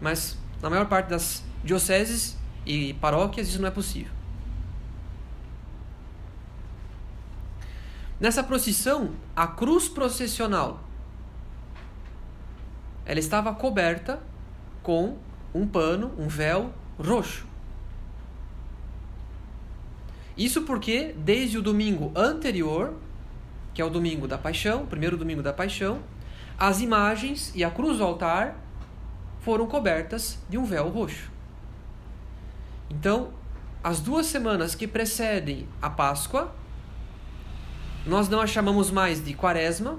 A: mas na maior parte das dioceses e paróquias isso não é possível. Nessa procissão, a cruz processional ela estava coberta com um pano, um véu roxo. Isso porque, desde o domingo anterior, que é o domingo da paixão, primeiro domingo da paixão, as imagens e a cruz do altar foram cobertas de um véu roxo. Então, as duas semanas que precedem a Páscoa, nós não a chamamos mais de Quaresma,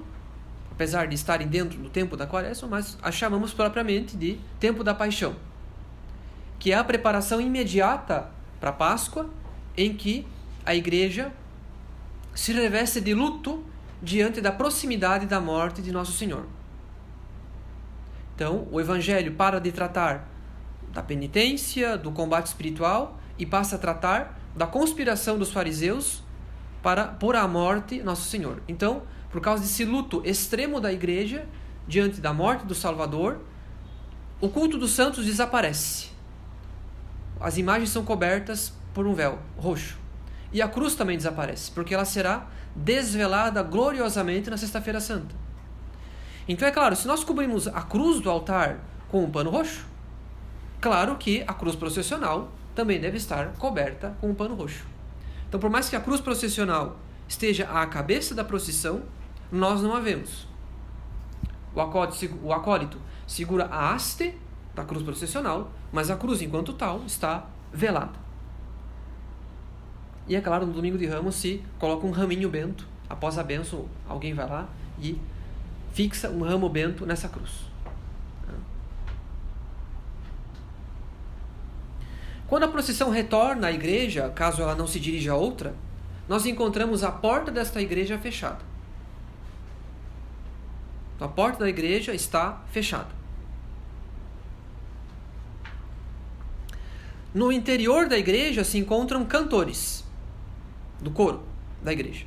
A: apesar de estarem dentro do tempo da Quaresma, mas a chamamos propriamente de tempo da Paixão, que é a preparação imediata para a Páscoa em que a igreja se reveste de luto diante da proximidade da morte de Nosso Senhor. Então, o Evangelho para de tratar da penitência, do combate espiritual e passa a tratar da conspiração dos fariseus para por a morte Nosso Senhor. Então, por causa desse luto extremo da igreja diante da morte do Salvador, o culto dos santos desaparece. As imagens são cobertas por um véu roxo. E a cruz também desaparece, porque ela será desvelada gloriosamente na Sexta-feira Santa. Então é claro, se nós cobrimos a cruz do altar com um pano roxo, claro que a cruz processional também deve estar coberta com um pano roxo. Então, por mais que a cruz processional esteja à cabeça da procissão, nós não a vemos. O acólito, segura a haste da cruz processional, mas a cruz, enquanto tal, está velada. E é claro, no domingo de ramos se coloca um raminho bento. Após a benção, alguém vai lá e fixa um ramo bento nessa cruz. Quando a procissão retorna à igreja, caso ela não se dirija a outra, nós encontramos a porta desta igreja fechada. A porta da igreja está fechada. No interior da igreja se encontram cantores do coro da igreja.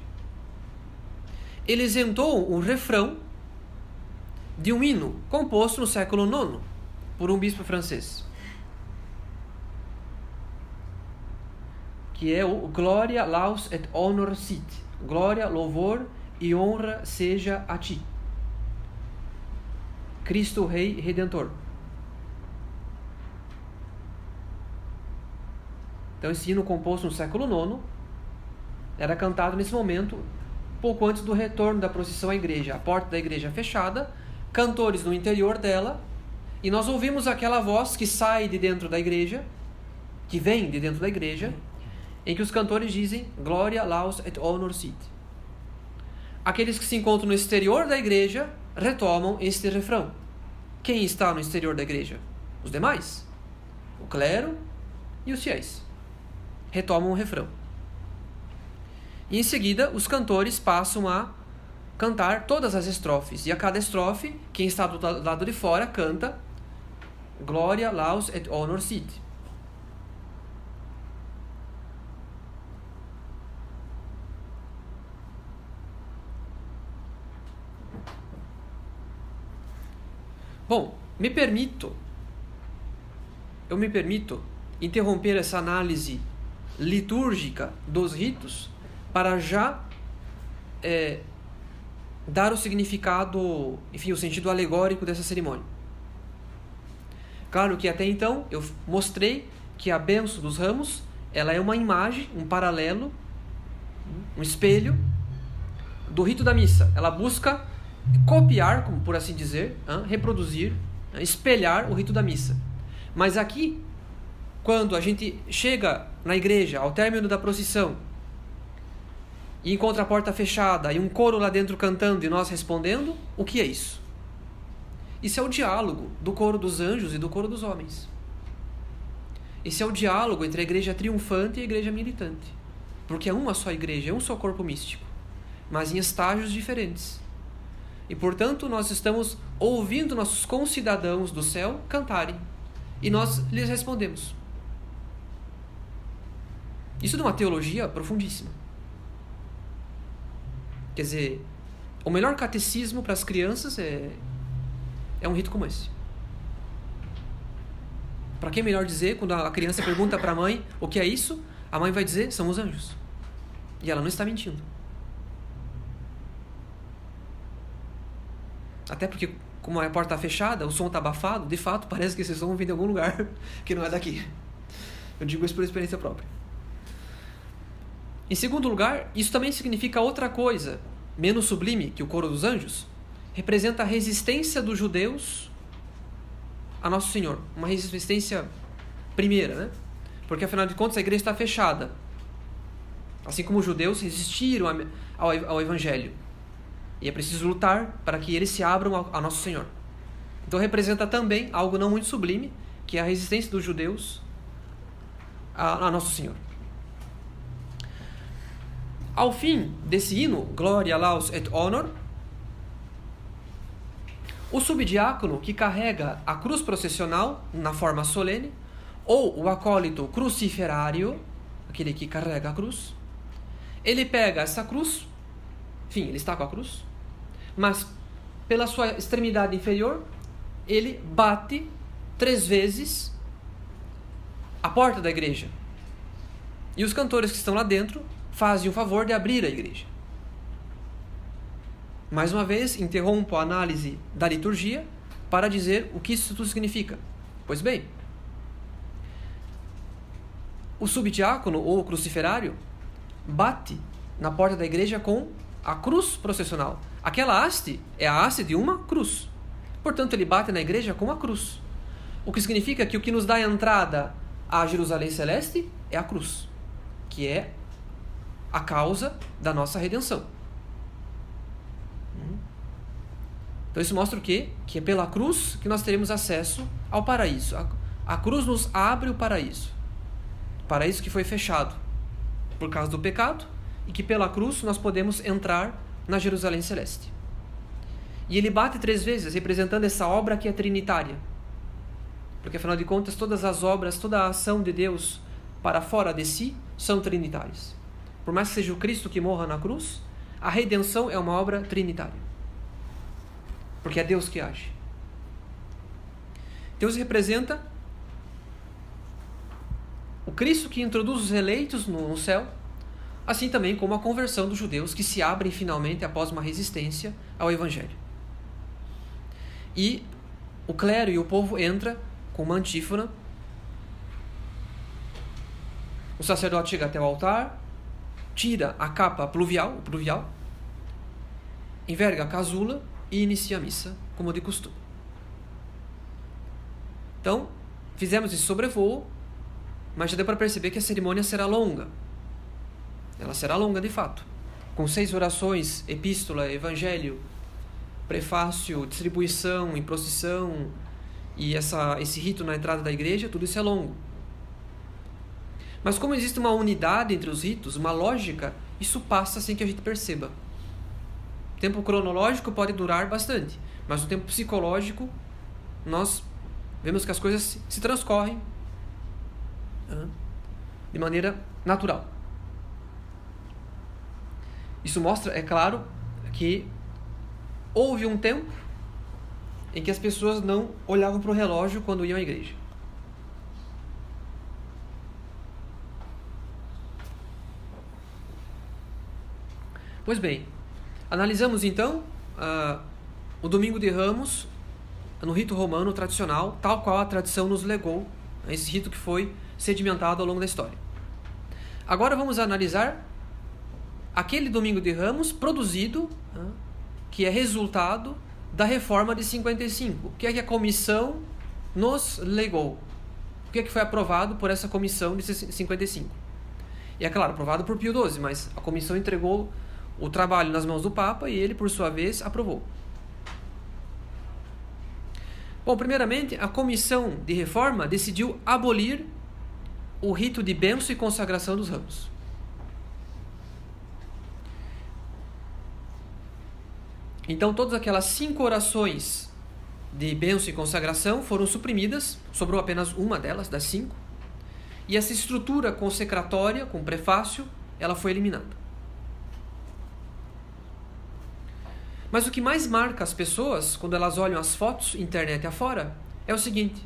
A: Ele isentou um refrão de um hino composto no século IX por um bispo francês. Que é o Glória, Laus et Honor Sit. Glória, louvor e honra seja a ti. Cristo Rei Redentor. Então, esse hino composto no século IX era cantado nesse momento pouco antes do retorno da procissão à igreja. A porta da igreja fechada, cantores no interior dela, e nós ouvimos aquela voz que sai de dentro da igreja, que vem de dentro da igreja, em que os cantores dizem Glória, Laus et Honor Sit. Aqueles que se encontram no exterior da igreja retomam este refrão. Quem está no exterior da igreja? Os demais. O clero e os fiéis. Retomam o refrão. E em seguida, os cantores passam a cantar todas as estrofes. E a cada estrofe, quem está do lado de fora canta Glória, Laus et Honor Sit. Bom, me permito, eu me permito interromper essa análise litúrgica dos ritos para já é, dar o significado, enfim, o sentido alegórico dessa cerimônia. Claro que até então eu mostrei que a benção dos ramos ela é uma imagem, um paralelo, um espelho do rito da missa. Ela busca copiar, como por assim dizer, reproduzir, espelhar o rito da missa. Mas aqui, quando a gente chega na igreja ao término da procissão e encontra a porta fechada e um coro lá dentro cantando e nós respondendo, o que é isso? Isso é o diálogo do coro dos anjos e do coro dos homens. Esse é o diálogo entre a igreja triunfante e a igreja militante. Porque é uma só igreja, é um só corpo místico, mas em estágios diferentes. E portanto, nós estamos ouvindo nossos concidadãos do céu cantarem. E nós lhes respondemos. Isso é uma teologia profundíssima. Quer dizer, o melhor catecismo para as crianças é, é um rito como esse. Para que é melhor dizer, quando a criança pergunta para a mãe o que é isso, a mãe vai dizer: são os anjos. E ela não está mentindo. Até porque, como a porta está fechada, o som está abafado, de fato, parece que esse som vem de algum lugar que não é daqui. Eu digo isso por experiência própria. Em segundo lugar, isso também significa outra coisa, menos sublime que o coro dos anjos. Representa a resistência dos judeus a Nosso Senhor. Uma resistência primeira, né? Porque afinal de contas a igreja está fechada. Assim como os judeus resistiram ao, ao Evangelho. E é preciso lutar para que eles se abram a Nosso Senhor. Então representa também algo não muito sublime, que é a resistência dos judeus a, a Nosso Senhor. Ao fim desse hino, Glória, Laus et Honor, o subdiácono que carrega a cruz processional na forma solene, ou o acólito cruciferário, aquele que carrega a cruz, ele pega essa cruz, enfim, ele está com a cruz, mas pela sua extremidade inferior, ele bate três vezes a porta da igreja. E os cantores que estão lá dentro fazem o favor de abrir a igreja. Mais uma vez, interrompo a análise da liturgia para dizer o que isso tudo significa. Pois bem, o subdiácono ou cruciferário bate na porta da igreja com a cruz processional. Aquela haste é a haste de uma cruz. Portanto, ele bate na igreja com a cruz. O que significa que o que nos dá entrada a Jerusalém Celeste é a cruz, que é a causa da nossa redenção. Então isso mostra o quê? Que é pela cruz que nós teremos acesso ao paraíso. A, a cruz nos abre o paraíso. O paraíso que foi fechado por causa do pecado e que pela cruz nós podemos entrar na Jerusalém Celeste. E ele bate três vezes, representando essa obra que é trinitária. Porque afinal de contas, todas as obras, toda a ação de Deus para fora de si são trinitárias. Por mais que seja o Cristo que morra na cruz, a redenção é uma obra trinitária. Porque é Deus que age. Deus representa o Cristo que introduz os eleitos no céu assim também como a conversão dos judeus que se abrem finalmente após uma resistência ao evangelho. E o clero e o povo entra com uma antífona. O sacerdote chega até o altar, tira a capa pluvial, pluvial enverga a casula e inicia a missa, como de costume. Então, fizemos esse sobrevoo, mas já deu para perceber que a cerimônia será longa. Ela será longa de fato, com seis orações, epístola, evangelho, prefácio, distribuição em procissão e essa, esse rito na entrada da igreja, tudo isso é longo. Mas como existe uma unidade entre os ritos, uma lógica, isso passa sem que a gente perceba. O tempo cronológico pode durar bastante, mas o tempo psicológico, nós vemos que as coisas se transcorrem de maneira natural. Isso mostra, é claro, que houve um tempo em que as pessoas não olhavam para o relógio quando iam à igreja. Pois bem, analisamos então uh, o Domingo de Ramos no rito romano tradicional, tal qual a tradição nos legou, esse rito que foi sedimentado ao longo da história. Agora vamos analisar aquele Domingo de Ramos produzido, uh, que é resultado da reforma de 55. O que é que a comissão nos legou? O que é que foi aprovado por essa comissão de 55? E é claro, aprovado por Pio XII, mas a comissão entregou o trabalho nas mãos do Papa e ele, por sua vez, aprovou. Bom, primeiramente, a comissão de reforma decidiu abolir o rito de benção e consagração dos ramos. Então, todas aquelas cinco orações de benção e consagração foram suprimidas, sobrou apenas uma delas, das cinco, e essa estrutura consecratória, com prefácio, ela foi eliminada. Mas o que mais marca as pessoas quando elas olham as fotos, internet afora, é o seguinte: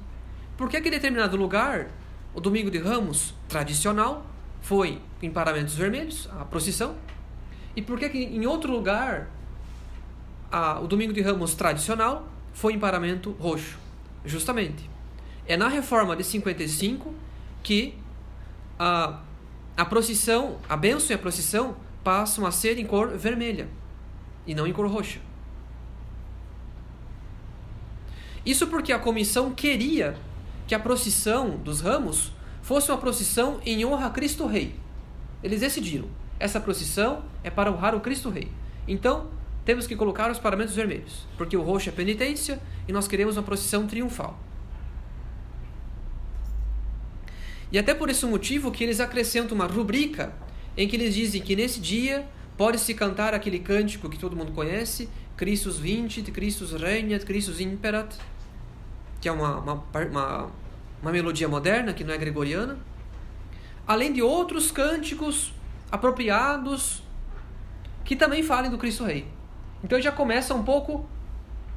A: por que, que determinado lugar, o Domingo de Ramos tradicional foi em paramentos vermelhos, a procissão, e por que, que em outro lugar a, o Domingo de Ramos tradicional foi em paramento roxo? Justamente. É na reforma de 55 que a, a procissão, a bênção e a procissão passam a ser em cor vermelha e não em cor roxa. Isso porque a comissão queria que a procissão dos ramos fosse uma procissão em honra a Cristo Rei. Eles decidiram: essa procissão é para honrar o Cristo Rei. Então, temos que colocar os paramentos vermelhos, porque o roxo é penitência e nós queremos uma procissão triunfal. E até por esse motivo que eles acrescentam uma rubrica em que eles dizem que nesse dia Pode-se cantar aquele cântico que todo mundo conhece, Christus vincit, Christus regnat, Christus imperat, que é uma, uma, uma, uma melodia moderna, que não é gregoriana. Além de outros cânticos apropriados que também falem do Cristo Rei. Então já começa um pouco,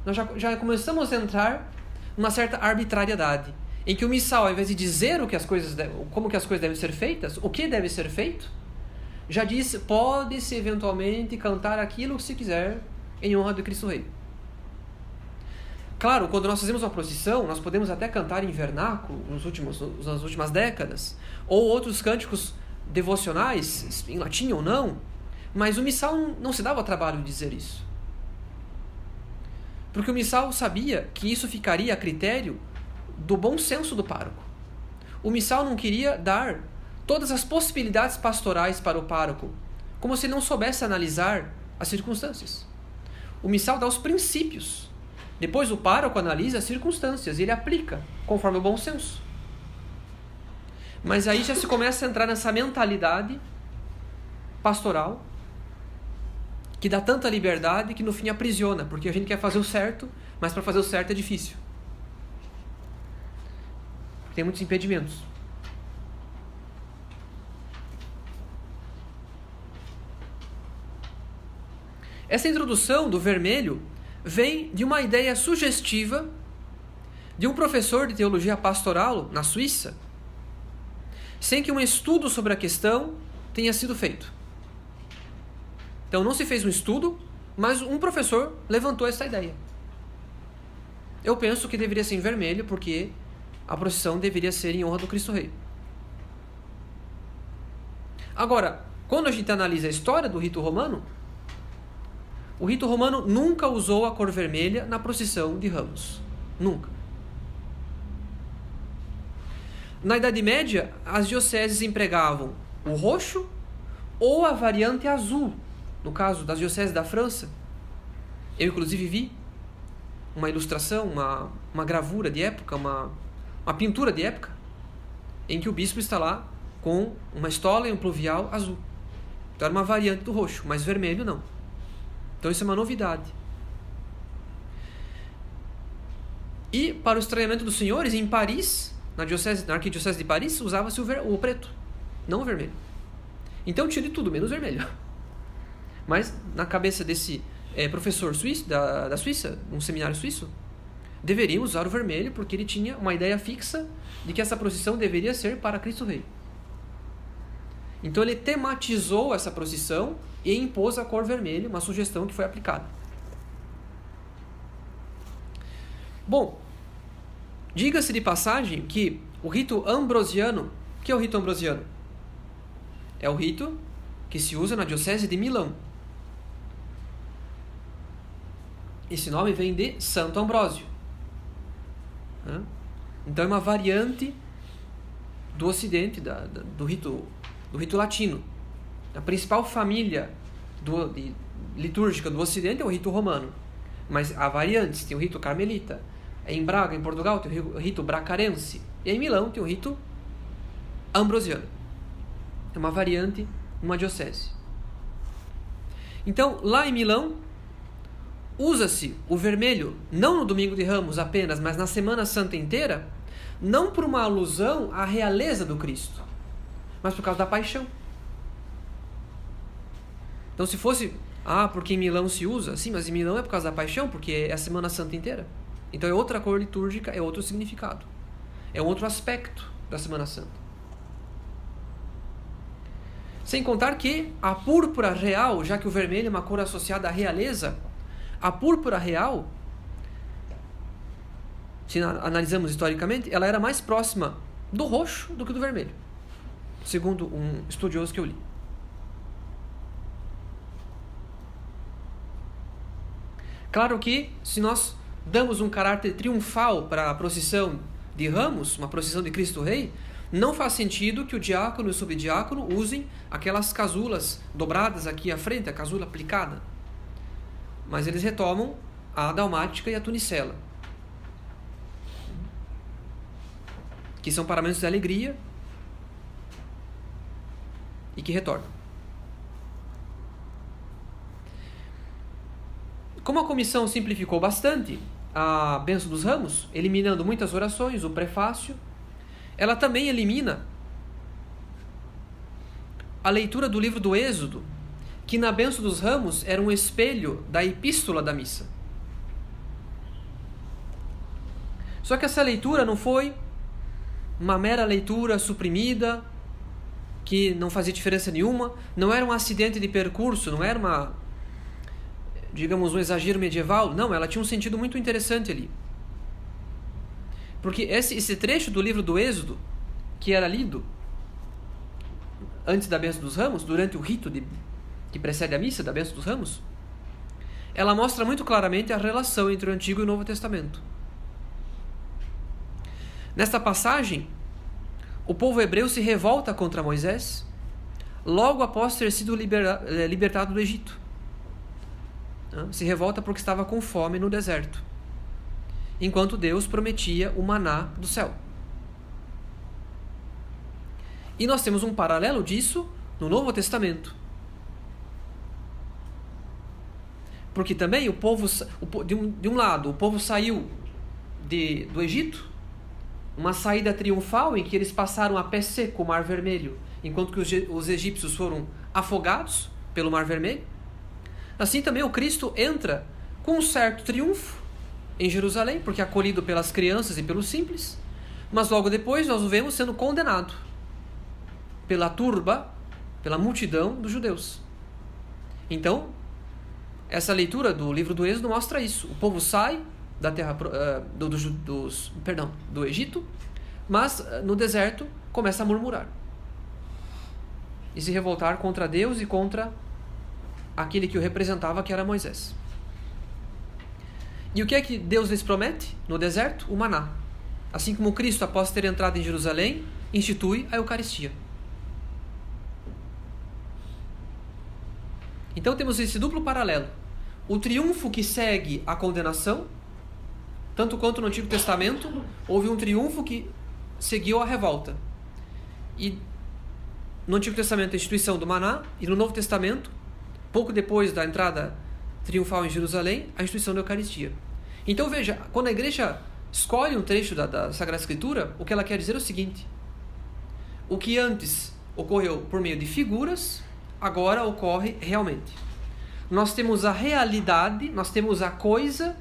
A: nós já, já começamos a entrar numa certa arbitrariedade, em que o missal, ao invés de dizer o que as coisas, como que as coisas devem ser feitas, o que deve ser feito, já disse, pode-se eventualmente cantar aquilo que se quiser em honra do Cristo Rei. Claro, quando nós fazemos uma procissão, nós podemos até cantar em vernáculo nos últimos, nas últimas décadas, ou outros cânticos devocionais, em latim ou não, mas o missal não se dava o trabalho de dizer isso. Porque o missal sabia que isso ficaria a critério do bom senso do pároco. O missal não queria dar todas as possibilidades pastorais para o pároco, como se não soubesse analisar as circunstâncias. O missal dá os princípios. Depois o pároco analisa as circunstâncias e ele aplica conforme o bom senso. Mas aí já se começa a entrar nessa mentalidade pastoral que dá tanta liberdade que no fim aprisiona, porque a gente quer fazer o certo, mas para fazer o certo é difícil. Tem muitos impedimentos. Essa introdução do vermelho vem de uma ideia sugestiva de um professor de teologia pastoral na Suíça, sem que um estudo sobre a questão tenha sido feito. Então não se fez um estudo, mas um professor levantou essa ideia. Eu penso que deveria ser em vermelho, porque a procissão deveria ser em honra do Cristo Rei. Agora, quando a gente analisa a história do rito romano, o rito romano nunca usou a cor vermelha na procissão de ramos. Nunca. Na Idade Média, as dioceses empregavam o roxo ou a variante azul, no caso das dioceses da França. Eu, inclusive, vi uma ilustração, uma, uma gravura de época, uma, uma pintura de época, em que o bispo está lá com uma estola e um pluvial azul. Então era uma variante do roxo, mas vermelho não. Então isso é uma novidade. E para o estranhamento dos senhores, em Paris, na, diocese, na arquidiocese de Paris, usava-se o, o preto, não o vermelho. Então de tudo, menos vermelho. Mas na cabeça desse é, professor suíço, da, da Suíça, um seminário suíço, deveria usar o vermelho porque ele tinha uma ideia fixa de que essa procissão deveria ser para Cristo Rei. Então ele tematizou essa procissão e impôs a cor vermelha, uma sugestão que foi aplicada. Bom, diga-se de passagem que o rito ambrosiano, que é o rito ambrosiano? É o rito que se usa na diocese de Milão. Esse nome vem de Santo Ambrósio. Então é uma variante do Ocidente, da, da, do, rito, do rito latino. A principal família do, de, litúrgica do Ocidente é o rito romano. Mas há variantes, tem o rito carmelita. Em Braga, em Portugal, tem o rito bracarense. E em Milão tem o rito ambrosiano. É uma variante numa diocese. Então, lá em Milão, usa-se o vermelho, não no domingo de ramos apenas, mas na Semana Santa inteira, não por uma alusão à realeza do Cristo, mas por causa da paixão. Então, se fosse, ah, porque em Milão se usa, sim, mas em Milão é por causa da paixão, porque é a Semana Santa inteira. Então é outra cor litúrgica, é outro significado, é outro aspecto da Semana Santa. Sem contar que a púrpura real, já que o vermelho é uma cor associada à realeza, a púrpura real, se analisamos historicamente, ela era mais próxima do roxo do que do vermelho, segundo um estudioso que eu li. Claro que se nós damos um caráter triunfal para a procissão de ramos, uma procissão de Cristo Rei, não faz sentido que o diácono e o subdiácono usem aquelas casulas dobradas aqui à frente, a casula aplicada mas eles retomam a dalmática e a tunicela, que são paramentos de alegria e que retornam. Como a comissão simplificou bastante a benção dos ramos, eliminando muitas orações, o prefácio, ela também elimina a leitura do livro do Êxodo, que na benção dos ramos era um espelho da epístola da missa. Só que essa leitura não foi uma mera leitura suprimida, que não fazia diferença nenhuma, não era um acidente de percurso, não era uma, digamos, um exagero medieval, não, ela tinha um sentido muito interessante ali. Porque esse, esse trecho do livro do Êxodo, que era lido antes da benção dos ramos, durante o rito de que precede a missa da bênção dos ramos, ela mostra muito claramente a relação entre o Antigo e o Novo Testamento. Nesta passagem, o povo hebreu se revolta contra Moisés logo após ter sido eh, libertado do Egito. Se revolta porque estava com fome no deserto, enquanto Deus prometia o maná do céu. E nós temos um paralelo disso no Novo Testamento. Porque também o povo, de um, de um lado, o povo saiu de, do Egito, uma saída triunfal em que eles passaram a pé seco o Mar Vermelho, enquanto que os, os egípcios foram afogados pelo Mar Vermelho. Assim também o Cristo entra com um certo triunfo em Jerusalém, porque é acolhido pelas crianças e pelos simples, mas logo depois nós o vemos sendo condenado pela turba, pela multidão dos judeus. Então, essa leitura do livro do Êxodo mostra isso. O povo sai da terra uh, do, do, dos, perdão, do Egito, mas uh, no deserto começa a murmurar e se revoltar contra Deus e contra aquele que o representava, que era Moisés. E o que é que Deus lhes promete no deserto? O maná. Assim como Cristo, após ter entrado em Jerusalém, institui a Eucaristia. Então temos esse duplo paralelo. O triunfo que segue a condenação, tanto quanto no Antigo Testamento, houve um triunfo que seguiu a revolta. E no Antigo Testamento, a instituição do maná, e no Novo Testamento, pouco depois da entrada triunfal em Jerusalém, a instituição da Eucaristia. Então veja, quando a igreja escolhe um trecho da, da Sagrada Escritura, o que ela quer dizer é o seguinte: o que antes ocorreu por meio de figuras, agora ocorre realmente. Nós temos a realidade, nós temos a coisa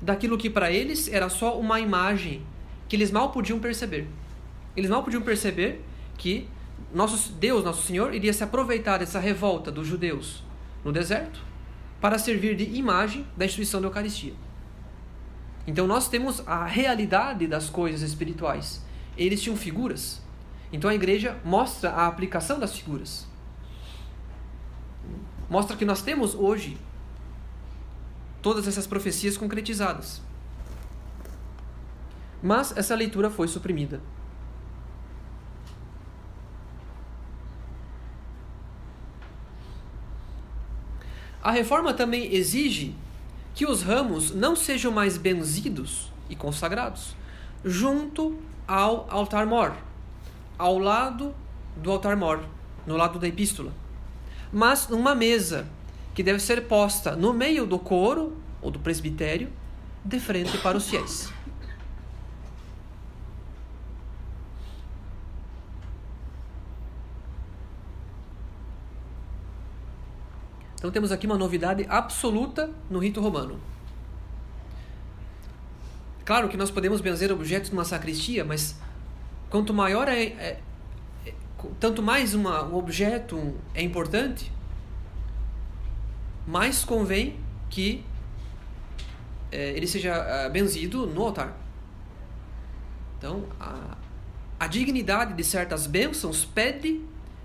A: daquilo que para eles era só uma imagem que eles mal podiam perceber. Eles mal podiam perceber que nosso Deus, nosso Senhor, iria se aproveitar dessa revolta dos judeus no deserto para servir de imagem da instituição da Eucaristia. Então nós temos a realidade das coisas espirituais. Eles tinham figuras. Então a igreja mostra a aplicação das figuras. Mostra que nós temos hoje todas essas profecias concretizadas. Mas essa leitura foi suprimida. A reforma também exige que os ramos não sejam mais benzidos e consagrados junto ao altar-mor, ao lado do altar-mor, no lado da epístola, mas numa mesa que deve ser posta no meio do coro ou do presbitério, de frente para os fiéis. Então temos aqui uma novidade absoluta no rito romano. Claro que nós podemos benzer objetos numa sacristia, mas quanto maior é, é, tanto mais uma, um objeto é importante, mais convém que é, ele seja é, benzido no altar. Então, a, a dignidade de certas bênçãos pede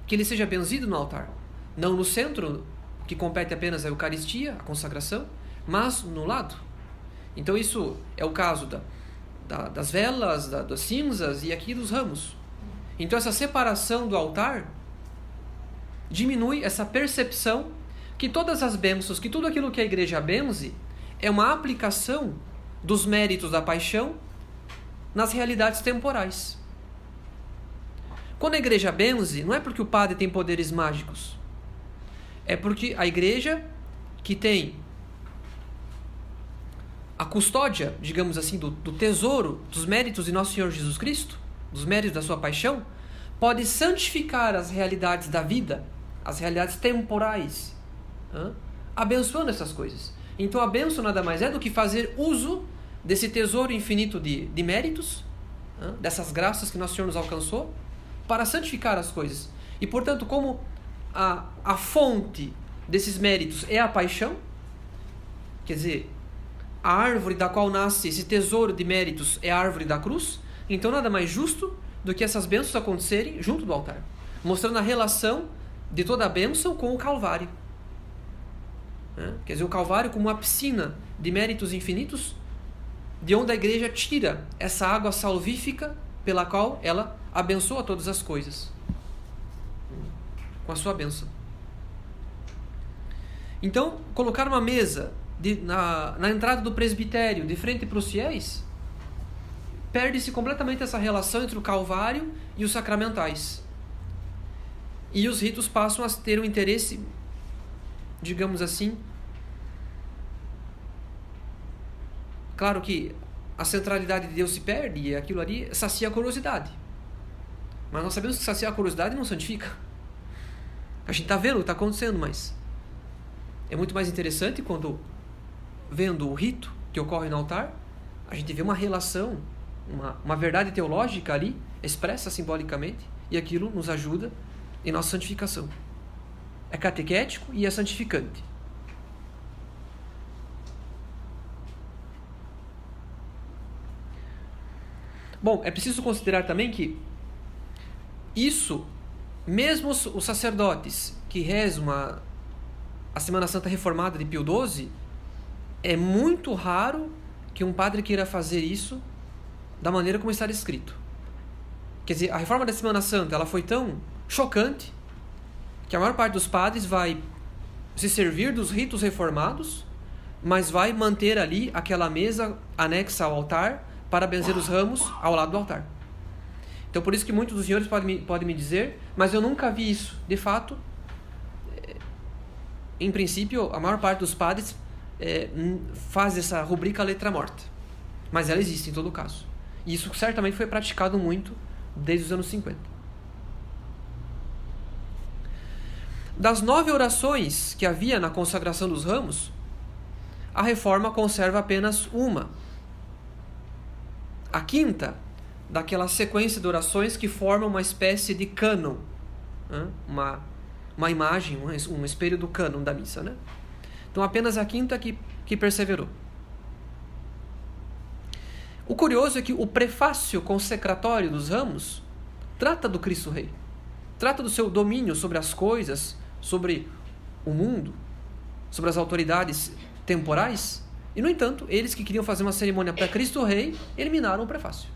A: que ele seja benzido no altar, não no centro que compete apenas a Eucaristia, a consagração, mas no lado. Então isso é o caso da, da, das velas, da, das cinzas e aqui dos ramos. Então essa separação do altar diminui essa percepção que todas as bênçãos, que tudo aquilo que a igreja benze, é uma aplicação dos méritos da paixão nas realidades temporais. Quando a igreja benze, não é porque o padre tem poderes mágicos, é porque a igreja que tem a custódia, digamos assim, do, do tesouro dos méritos de nosso Senhor Jesus Cristo, dos méritos da sua paixão, pode santificar as realidades da vida, as realidades temporais, hein? abençoando essas coisas. Então a benção nada mais é do que fazer uso desse tesouro infinito de, de méritos, hein? dessas graças que nosso Senhor nos alcançou, para santificar as coisas. E portanto, como a, a fonte desses méritos é a paixão, quer dizer, a árvore da qual nasce esse tesouro de méritos é a árvore da cruz, então nada mais justo do que essas bênçãos acontecerem junto do altar, mostrando a relação de toda a bênção com o Calvário. Quer dizer, o Calvário como uma piscina de méritos infinitos, de onde a igreja tira essa água salvífica pela qual ela abençoa todas as coisas com a sua bênção. Então, colocar uma mesa de, na, na entrada do presbitério, de frente para os fiéis, perde-se completamente essa relação entre o Calvário e os sacramentais. E os ritos passam a ter um interesse, digamos assim. Claro que a centralidade de Deus se perde e aquilo ali sacia a curiosidade. Mas nós sabemos que saciar a curiosidade não santifica. A gente está vendo o que está acontecendo, mas é muito mais interessante quando, vendo o rito que ocorre no altar, a gente vê uma relação, uma, uma verdade teológica ali, expressa simbolicamente, e aquilo nos ajuda em nossa santificação. É catequético e é santificante. Bom, é preciso considerar também que isso mesmo os sacerdotes que rezam a, a Semana Santa Reformada de Pio XII, é muito raro que um padre queira fazer isso da maneira como está escrito. Quer dizer, a reforma da Semana Santa ela foi tão chocante que a maior parte dos padres vai se servir dos ritos reformados, mas vai manter ali aquela mesa anexa ao altar para benzer os ramos ao lado do altar. Então, por isso que muitos dos senhores podem me, podem me dizer, mas eu nunca vi isso. De fato, é, em princípio, a maior parte dos padres é, faz essa rubrica letra morta. Mas ela existe em todo caso. Isso certamente foi praticado muito desde os anos 50. Das nove orações que havia na consagração dos ramos, a reforma conserva apenas uma. A quinta, daquela sequência de orações que formam uma espécie de cânon, né? uma, uma imagem, um, um espelho do cânon da missa. Né? Então, apenas a quinta que, que perseverou. O curioso é que o prefácio consecratório dos ramos trata do Cristo Rei, trata do seu domínio sobre as coisas, sobre o mundo, sobre as autoridades temporais. E, no entanto, eles que queriam fazer uma cerimônia para Cristo Rei eliminaram o prefácio.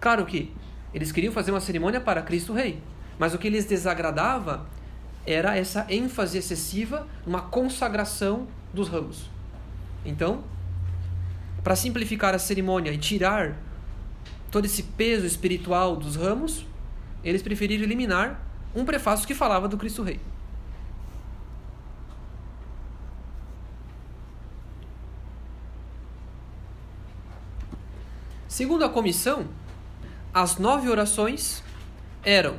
A: Claro que eles queriam fazer uma cerimônia para Cristo Rei, mas o que lhes desagradava era essa ênfase excessiva numa consagração dos ramos. Então, para simplificar a cerimônia e tirar todo esse peso espiritual dos ramos, eles preferiram eliminar um prefácio que falava do Cristo Rei. Segundo a comissão, as nove orações eram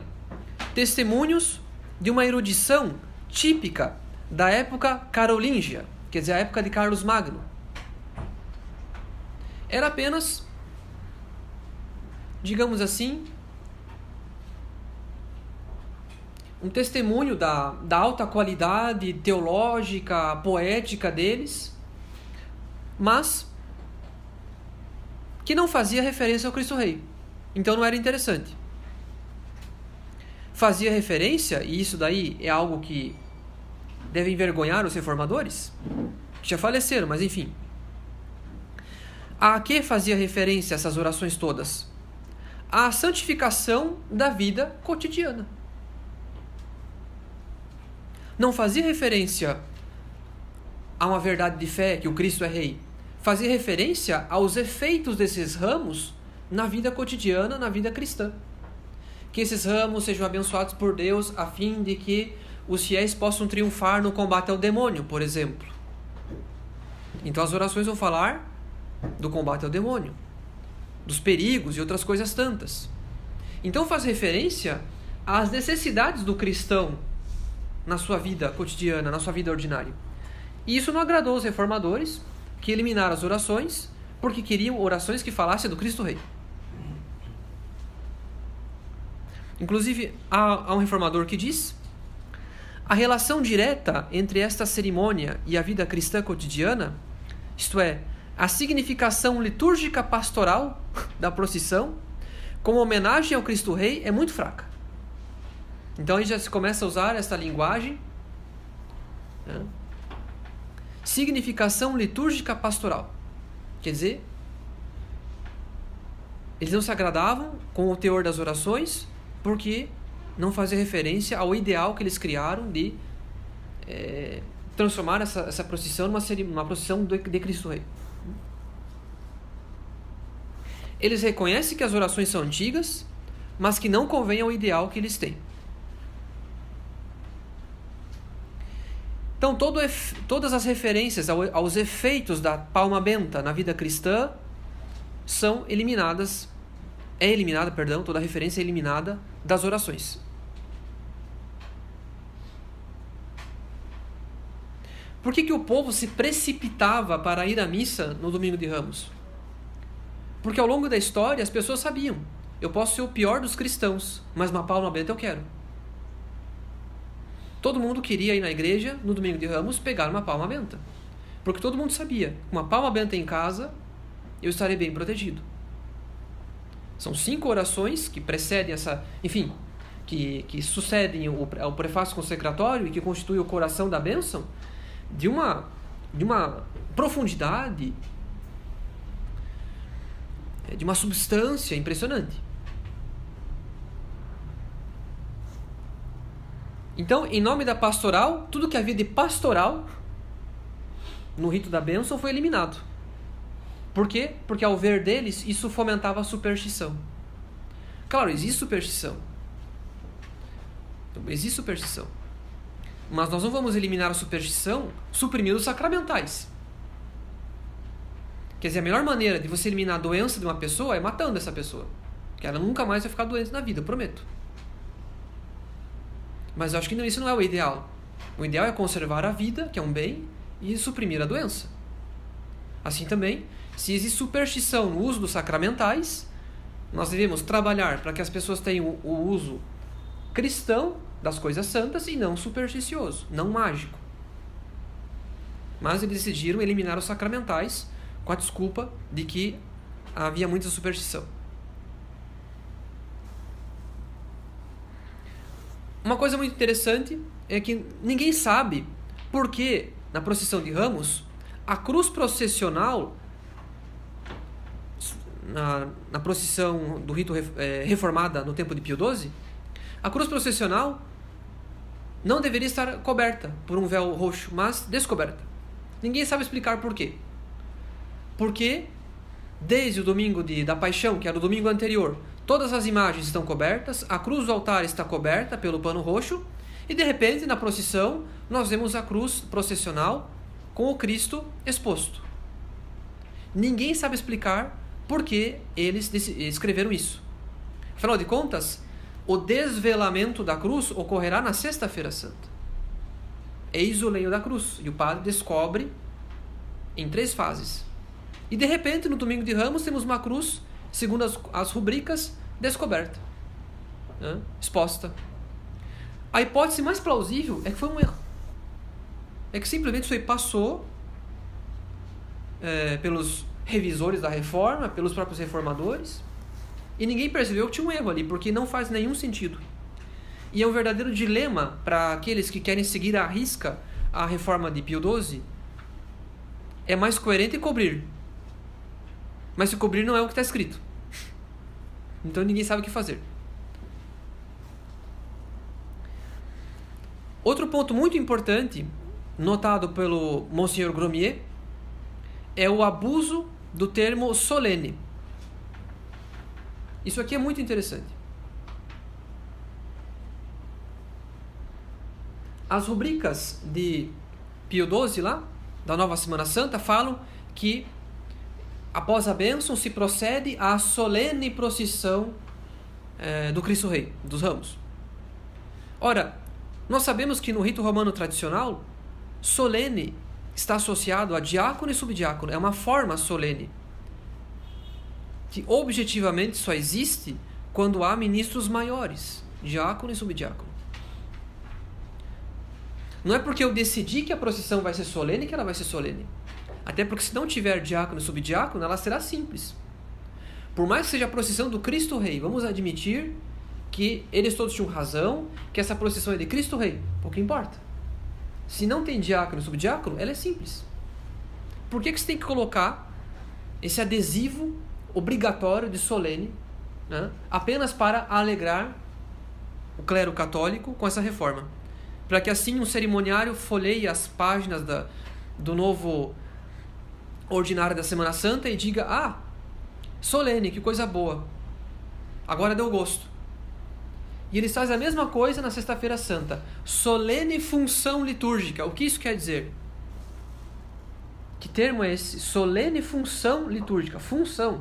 A: testemunhos de uma erudição típica da época carolíngia, quer dizer, a época de Carlos Magno. Era apenas, digamos assim, um testemunho da, da alta qualidade teológica, poética deles, mas que não fazia referência ao Cristo Rei. Então não era interessante. Fazia referência, e isso daí é algo que deve envergonhar os reformadores, que já faleceram, mas enfim. A que fazia referência essas orações todas? A santificação da vida cotidiana. Não fazia referência a uma verdade de fé que o Cristo é rei. Fazia referência aos efeitos desses ramos na vida cotidiana, na vida cristã. Que esses ramos sejam abençoados por Deus a fim de que os fiéis possam triunfar no combate ao demônio, por exemplo. Então as orações vão falar do combate ao demônio, dos perigos e outras coisas tantas. Então faz referência às necessidades do cristão na sua vida cotidiana, na sua vida ordinária. E isso não agradou os reformadores, que eliminaram as orações porque queriam orações que falassem do Cristo Rei. Inclusive, há, há um reformador que diz: a relação direta entre esta cerimônia e a vida cristã cotidiana, isto é, a significação litúrgica pastoral da procissão, como homenagem ao Cristo Rei, é muito fraca. Então aí já se começa a usar essa linguagem. Né? Significação litúrgica pastoral. Quer dizer, eles não se agradavam com o teor das orações, porque não fazia referência ao ideal que eles criaram de é, transformar essa, essa procissão numa, uma procissão de, de Cristo Rei. Eles reconhecem que as orações são antigas, mas que não convém ao ideal que eles têm. Então, todo, todas as referências aos efeitos da palma benta na vida cristã são eliminadas, é eliminada, perdão, toda referência é eliminada das orações. Por que, que o povo se precipitava para ir à missa no domingo de Ramos? Porque ao longo da história as pessoas sabiam: eu posso ser o pior dos cristãos, mas uma palma benta eu quero. Todo mundo queria ir na igreja no domingo de Ramos pegar uma palma benta. Porque todo mundo sabia: uma palma benta em casa, eu estarei bem protegido. São cinco orações que precedem essa. Enfim, que, que sucedem o, o prefácio consecratório e que constitui o coração da bênção, de uma, de uma profundidade, de uma substância impressionante. Então, em nome da pastoral, tudo que havia de pastoral no rito da bênção foi eliminado. Por quê? Porque ao ver deles, isso fomentava a superstição. Claro, existe superstição. Existe superstição. Mas nós não vamos eliminar a superstição suprimindo os sacramentais. Quer dizer, a melhor maneira de você eliminar a doença de uma pessoa é matando essa pessoa. Que ela nunca mais vai ficar doente na vida, eu prometo. Mas eu acho que não, isso não é o ideal. O ideal é conservar a vida, que é um bem, e suprimir a doença. Assim também, se existe superstição no uso dos sacramentais, nós devemos trabalhar para que as pessoas tenham o uso cristão das coisas santas e não supersticioso, não mágico. Mas eles decidiram eliminar os sacramentais com a desculpa de que havia muita superstição. Uma coisa muito interessante é que ninguém sabe por que na procissão de Ramos a cruz processional na, na procissão do rito é, reformada no tempo de Pio XII, a cruz processional não deveria estar coberta por um véu roxo, mas descoberta. Ninguém sabe explicar por quê. Porque desde o domingo de, da paixão, que era o domingo anterior, Todas as imagens estão cobertas, a cruz do altar está coberta pelo pano roxo, e de repente, na procissão, nós vemos a cruz processional com o Cristo exposto. Ninguém sabe explicar por que eles escreveram isso. Afinal de contas, o desvelamento da cruz ocorrerá na Sexta-feira Santa. Eis o leio da cruz, e o padre descobre em três fases. E de repente, no domingo de Ramos, temos uma cruz segundo as, as rubricas, descoberta, né? exposta. A hipótese mais plausível é que foi um erro. É que simplesmente isso aí passou é, pelos revisores da reforma, pelos próprios reformadores, e ninguém percebeu que tinha um erro ali, porque não faz nenhum sentido. E é um verdadeiro dilema para aqueles que querem seguir à risca a reforma de Pio XII. É mais coerente cobrir. Mas se cobrir não é o que está escrito. Então ninguém sabe o que fazer. Outro ponto muito importante, notado pelo Monsieur Gromier, é o abuso do termo solene. Isso aqui é muito interessante. As rubricas de Pio XII lá, da Nova Semana Santa, falam que após a bênção, se procede à solene procissão é, do Cristo Rei, dos ramos. Ora, nós sabemos que no rito romano tradicional, solene está associado a diácono e subdiácono, é uma forma solene, que objetivamente só existe quando há ministros maiores, diácono e subdiácono. Não é porque eu decidi que a procissão vai ser solene que ela vai ser solene. Até porque se não tiver diácono e subdiácono, ela será simples. Por mais que seja a procissão do Cristo Rei, vamos admitir que eles todos tinham razão, que essa procissão é de Cristo Rei. Pouco importa. Se não tem diácono e subdiácono, ela é simples. Por que, que você tem que colocar esse adesivo obrigatório de solene né, apenas para alegrar o clero católico com essa reforma? Para que assim um cerimoniário folheie as páginas da, do novo ordinária da Semana Santa e diga: Ah, solene, que coisa boa. Agora deu gosto. E eles fazem a mesma coisa na Sexta-feira Santa. Solene função litúrgica. O que isso quer dizer? Que termo é esse? Solene função litúrgica. Função.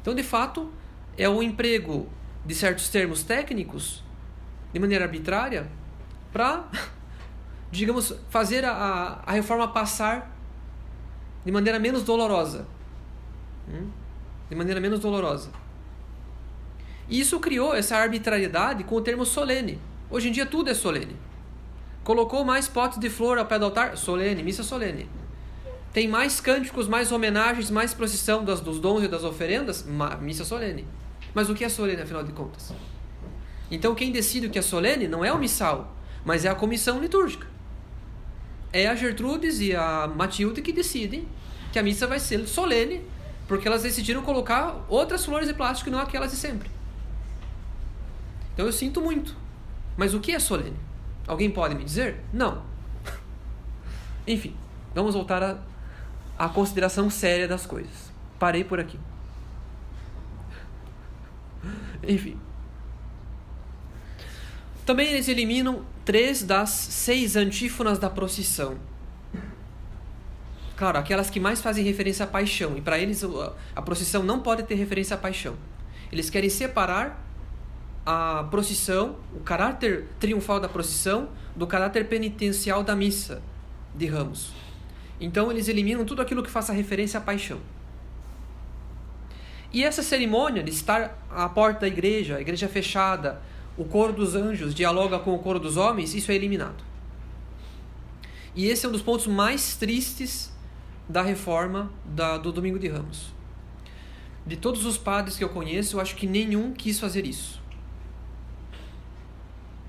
A: Então, de fato, é o emprego de certos termos técnicos de maneira arbitrária para digamos, fazer a, a reforma passar de maneira menos dolorosa. Hum? De maneira menos dolorosa. E isso criou essa arbitrariedade com o termo solene. Hoje em dia tudo é solene. Colocou mais potes de flor ao pé do altar? Solene, missa solene. Tem mais cânticos, mais homenagens, mais procissão das, dos dons e das oferendas? Missa solene. Mas o que é solene, afinal de contas? Então, quem decide o que é solene não é o missal, mas é a comissão litúrgica. É a Gertrudes e a Matilde que decidem que a missa vai ser solene, porque elas decidiram colocar outras flores de plástico e não aquelas de sempre. Então eu sinto muito. Mas o que é solene? Alguém pode me dizer? Não. Enfim, vamos voltar à consideração séria das coisas. Parei por aqui. Enfim. Também eles eliminam três das seis antífonas da procissão. Claro, aquelas que mais fazem referência à paixão. E para eles a procissão não pode ter referência à paixão. Eles querem separar a procissão, o caráter triunfal da procissão, do caráter penitencial da missa de ramos. Então eles eliminam tudo aquilo que faça referência à paixão. E essa cerimônia de estar à porta da igreja, a igreja fechada, o coro dos anjos dialoga com o coro dos homens, isso é eliminado. E esse é um dos pontos mais tristes da reforma da, do Domingo de Ramos. De todos os padres que eu conheço, eu acho que nenhum quis fazer isso.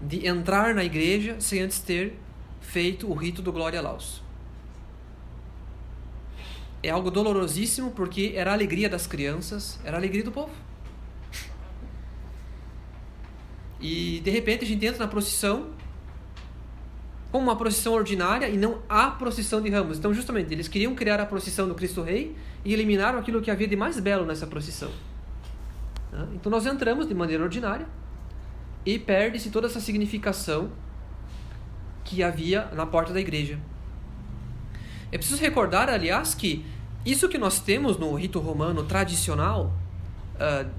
A: De entrar na igreja sem antes ter feito o rito do Glória Laus. É algo dolorosíssimo porque era a alegria das crianças, era a alegria do povo. E de repente a gente entra na procissão como uma procissão ordinária e não a procissão de ramos. Então, justamente, eles queriam criar a procissão do Cristo Rei e eliminaram aquilo que havia de mais belo nessa procissão. Então, nós entramos de maneira ordinária e perde-se toda essa significação que havia na porta da igreja. É preciso recordar, aliás, que isso que nós temos no rito romano tradicional, uh,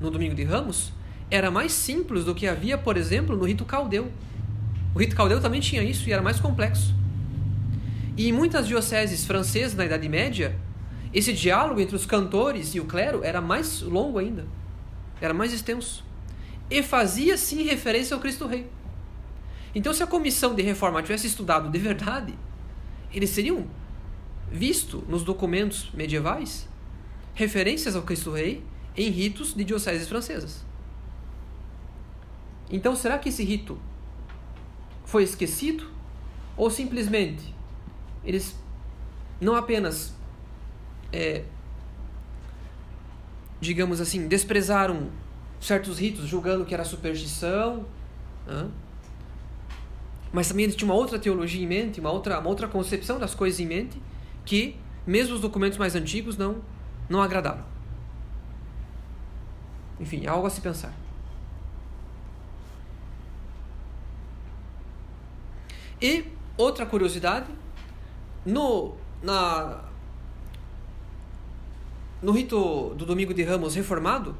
A: no Domingo de Ramos, era mais simples do que havia, por exemplo, no rito caldeu. O rito caldeu também tinha isso e era mais complexo. E em muitas dioceses francesas na Idade Média, esse diálogo entre os cantores e o clero era mais longo ainda, era mais extenso. E fazia sim referência ao Cristo Rei. Então, se a comissão de reforma tivesse estudado de verdade, eles seriam visto nos documentos medievais referências ao Cristo Rei em ritos de dioceses francesas. Então, será que esse rito foi esquecido? Ou simplesmente eles não apenas é, digamos assim desprezaram certos ritos julgando que era superstição mas também eles tinham uma outra teologia em mente uma outra uma outra concepção das coisas em mente que mesmo os documentos mais antigos não não agradaram. Enfim é algo a se pensar E outra curiosidade, no, na, no rito do Domingo de Ramos reformado,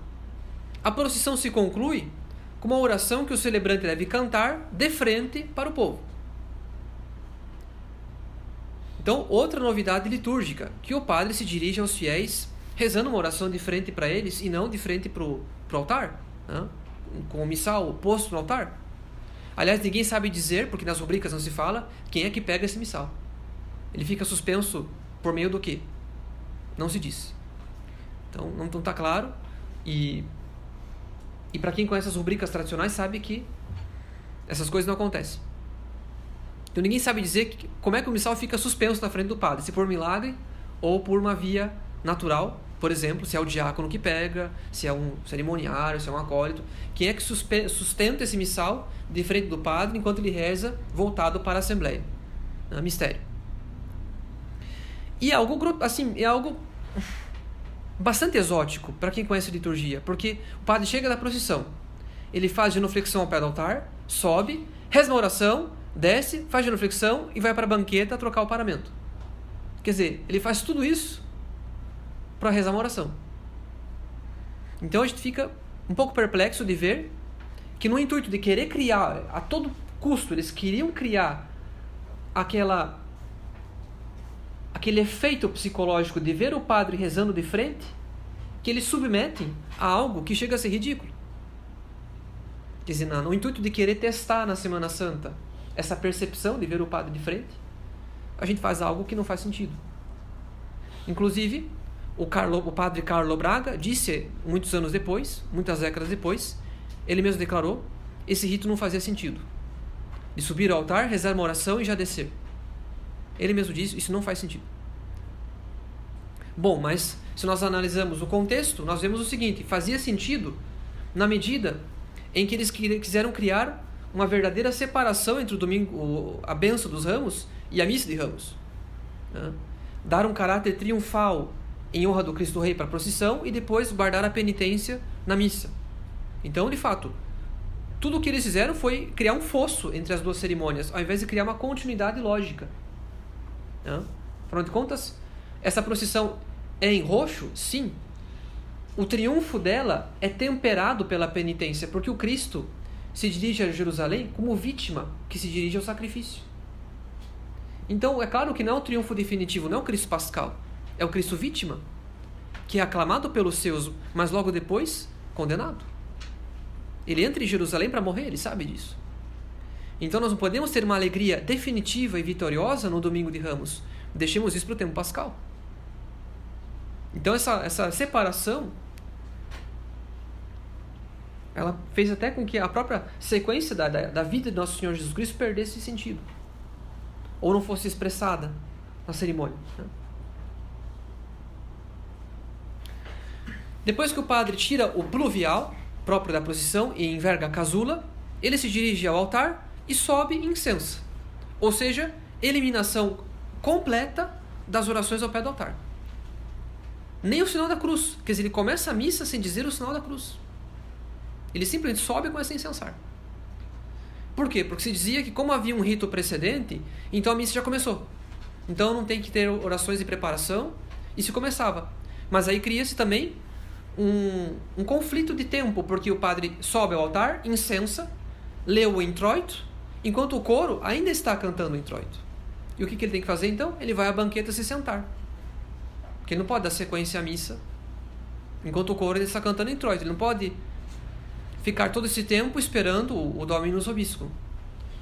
A: a procissão se conclui com uma oração que o celebrante deve cantar de frente para o povo. Então, outra novidade litúrgica, que o padre se dirige aos fiéis rezando uma oração de frente para eles e não de frente para o altar, né? com o missal posto no altar. Aliás, ninguém sabe dizer, porque nas rubricas não se fala, quem é que pega esse missal. Ele fica suspenso por meio do quê? Não se diz. Então, não está claro. E, e para quem conhece as rubricas tradicionais, sabe que essas coisas não acontecem. Então, ninguém sabe dizer que, como é que o missal fica suspenso na frente do padre, se por milagre ou por uma via natural por exemplo, se é o diácono que pega, se é um cerimoniário, se é um acólito. Quem é que sustenta esse missal de frente do padre enquanto ele reza voltado para a Assembleia? É mistério. E é algo, assim, é algo bastante exótico para quem conhece liturgia, porque o padre chega da procissão, ele faz genuflexão ao pé do altar, sobe, reza uma oração, desce, faz genuflexão e vai para a banqueta trocar o paramento. Quer dizer, ele faz tudo isso para rezar uma oração. Então a gente fica um pouco perplexo de ver que no intuito de querer criar a todo custo, eles queriam criar aquela aquele efeito psicológico de ver o padre rezando de frente, que eles submetem a algo que chega a ser ridículo. Dizer, no intuito de querer testar na Semana Santa essa percepção de ver o padre de frente, a gente faz algo que não faz sentido. Inclusive, o, Carlo, o padre Carlo Braga disse, muitos anos depois, muitas décadas depois, ele mesmo declarou, esse rito não fazia sentido. De subir ao altar, rezar uma oração e já descer. Ele mesmo disse, isso não faz sentido. Bom, mas se nós analisamos o contexto, nós vemos o seguinte: fazia sentido na medida em que eles quiseram criar uma verdadeira separação entre o domingo, a benção dos ramos e a missa de ramos. Né? Dar um caráter triunfal em honra do Cristo Rei para a procissão e depois guardar a penitência na missa. Então, de fato, tudo o que eles fizeram foi criar um fosso entre as duas cerimônias, ao invés de criar uma continuidade lógica. Né? Afinal de contas, essa procissão é em roxo? Sim. O triunfo dela é temperado pela penitência, porque o Cristo se dirige a Jerusalém como vítima que se dirige ao sacrifício. Então, é claro que não é o triunfo definitivo, não é o Cristo pascal, é o Cristo vítima, que é aclamado pelos seus, mas logo depois condenado. Ele entra em Jerusalém para morrer, ele sabe disso. Então, nós não podemos ter uma alegria definitiva e vitoriosa no domingo de Ramos. Deixemos isso para o tempo pascal. Então essa, essa separação ela fez até com que a própria sequência da, da, da vida de Nosso Senhor Jesus Cristo perdesse sentido. Ou não fosse expressada na cerimônia. Né? Depois que o padre tira o pluvial, próprio da procissão, e enverga a casula, ele se dirige ao altar e sobe incensa. Ou seja, eliminação completa das orações ao pé do altar nem o sinal da cruz. Quer dizer, ele começa a missa sem dizer o sinal da cruz. Ele simplesmente sobe e começa a incensar. Por quê? Porque se dizia que, como havia um rito precedente, então a missa já começou. Então não tem que ter orações de preparação, e se começava. Mas aí cria-se também um, um conflito de tempo, porque o padre sobe ao altar, incensa, lê o introito, enquanto o coro ainda está cantando o introito. E o que, que ele tem que fazer então? Ele vai à banqueta se sentar. Porque ele não pode dar sequência à missa enquanto o coro está cantando em Troia. Ele não pode ficar todo esse tempo esperando o Dominus Obiscum.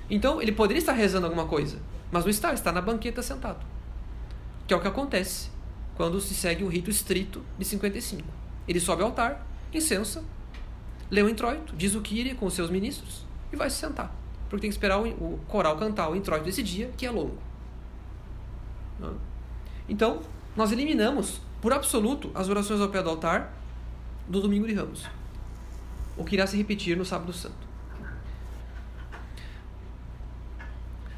A: Então, ele poderia estar rezando alguma coisa, mas não está, está na banqueta sentado. Que é o que acontece quando se segue o rito estrito de 55. Ele sobe ao altar, incensa, lê o introito, diz o Kyrie com os seus ministros e vai se sentar. Porque tem que esperar o, coral cantar o introito desse dia, que é longo. Então, nós eliminamos, por absoluto, as orações ao pé do altar do domingo de ramos. O que irá se repetir no sábado santo.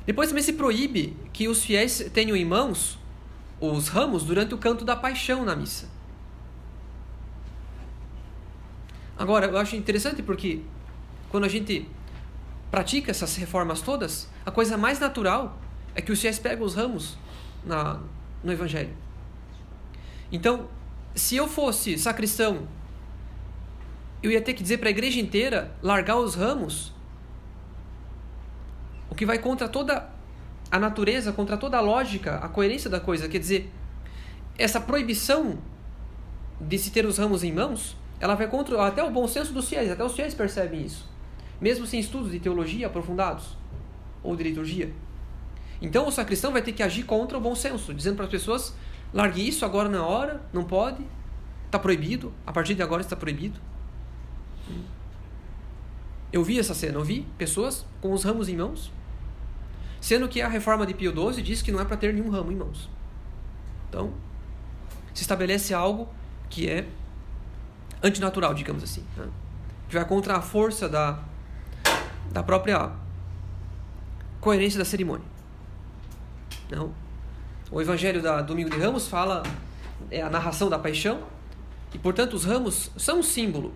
A: Depois também se proíbe que os fiéis tenham em mãos os ramos durante o canto da paixão na missa. Agora, eu acho interessante porque quando a gente pratica essas reformas todas, a coisa mais natural é que os fiéis pegam os ramos na, no Evangelho. Então, se eu fosse sacristão, eu ia ter que dizer para a igreja inteira largar os ramos, o que vai contra toda a natureza, contra toda a lógica, a coerência da coisa. Quer dizer, essa proibição de se ter os ramos em mãos, ela vai contra até o bom senso dos fiéis, até os fiéis percebem isso, mesmo sem estudos de teologia aprofundados ou de liturgia. Então o sacristão vai ter que agir contra o bom senso, dizendo para as pessoas Largue isso agora na hora, não pode. Está proibido. A partir de agora está proibido. Eu vi essa cena, eu vi pessoas com os ramos em mãos, sendo que a reforma de Pio XII diz que não é para ter nenhum ramo em mãos. Então, se estabelece algo que é antinatural, digamos assim, né? que vai contra a força da, da própria coerência da cerimônia. Não. O Evangelho da Domingo de Ramos fala é a narração da paixão e, portanto, os ramos são um símbolo.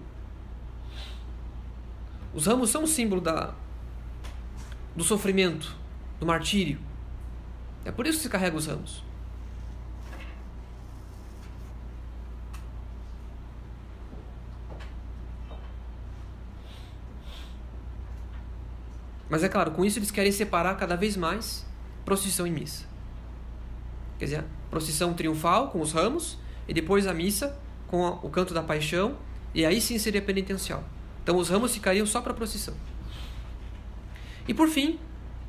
A: Os ramos são um símbolo da, do sofrimento, do martírio. É por isso que se carrega os ramos. Mas é claro, com isso eles querem separar cada vez mais procissão e missa. Quer dizer, procissão triunfal com os ramos e depois a missa com o canto da paixão e aí sim seria penitencial. Então os ramos ficariam só para procissão. E por fim,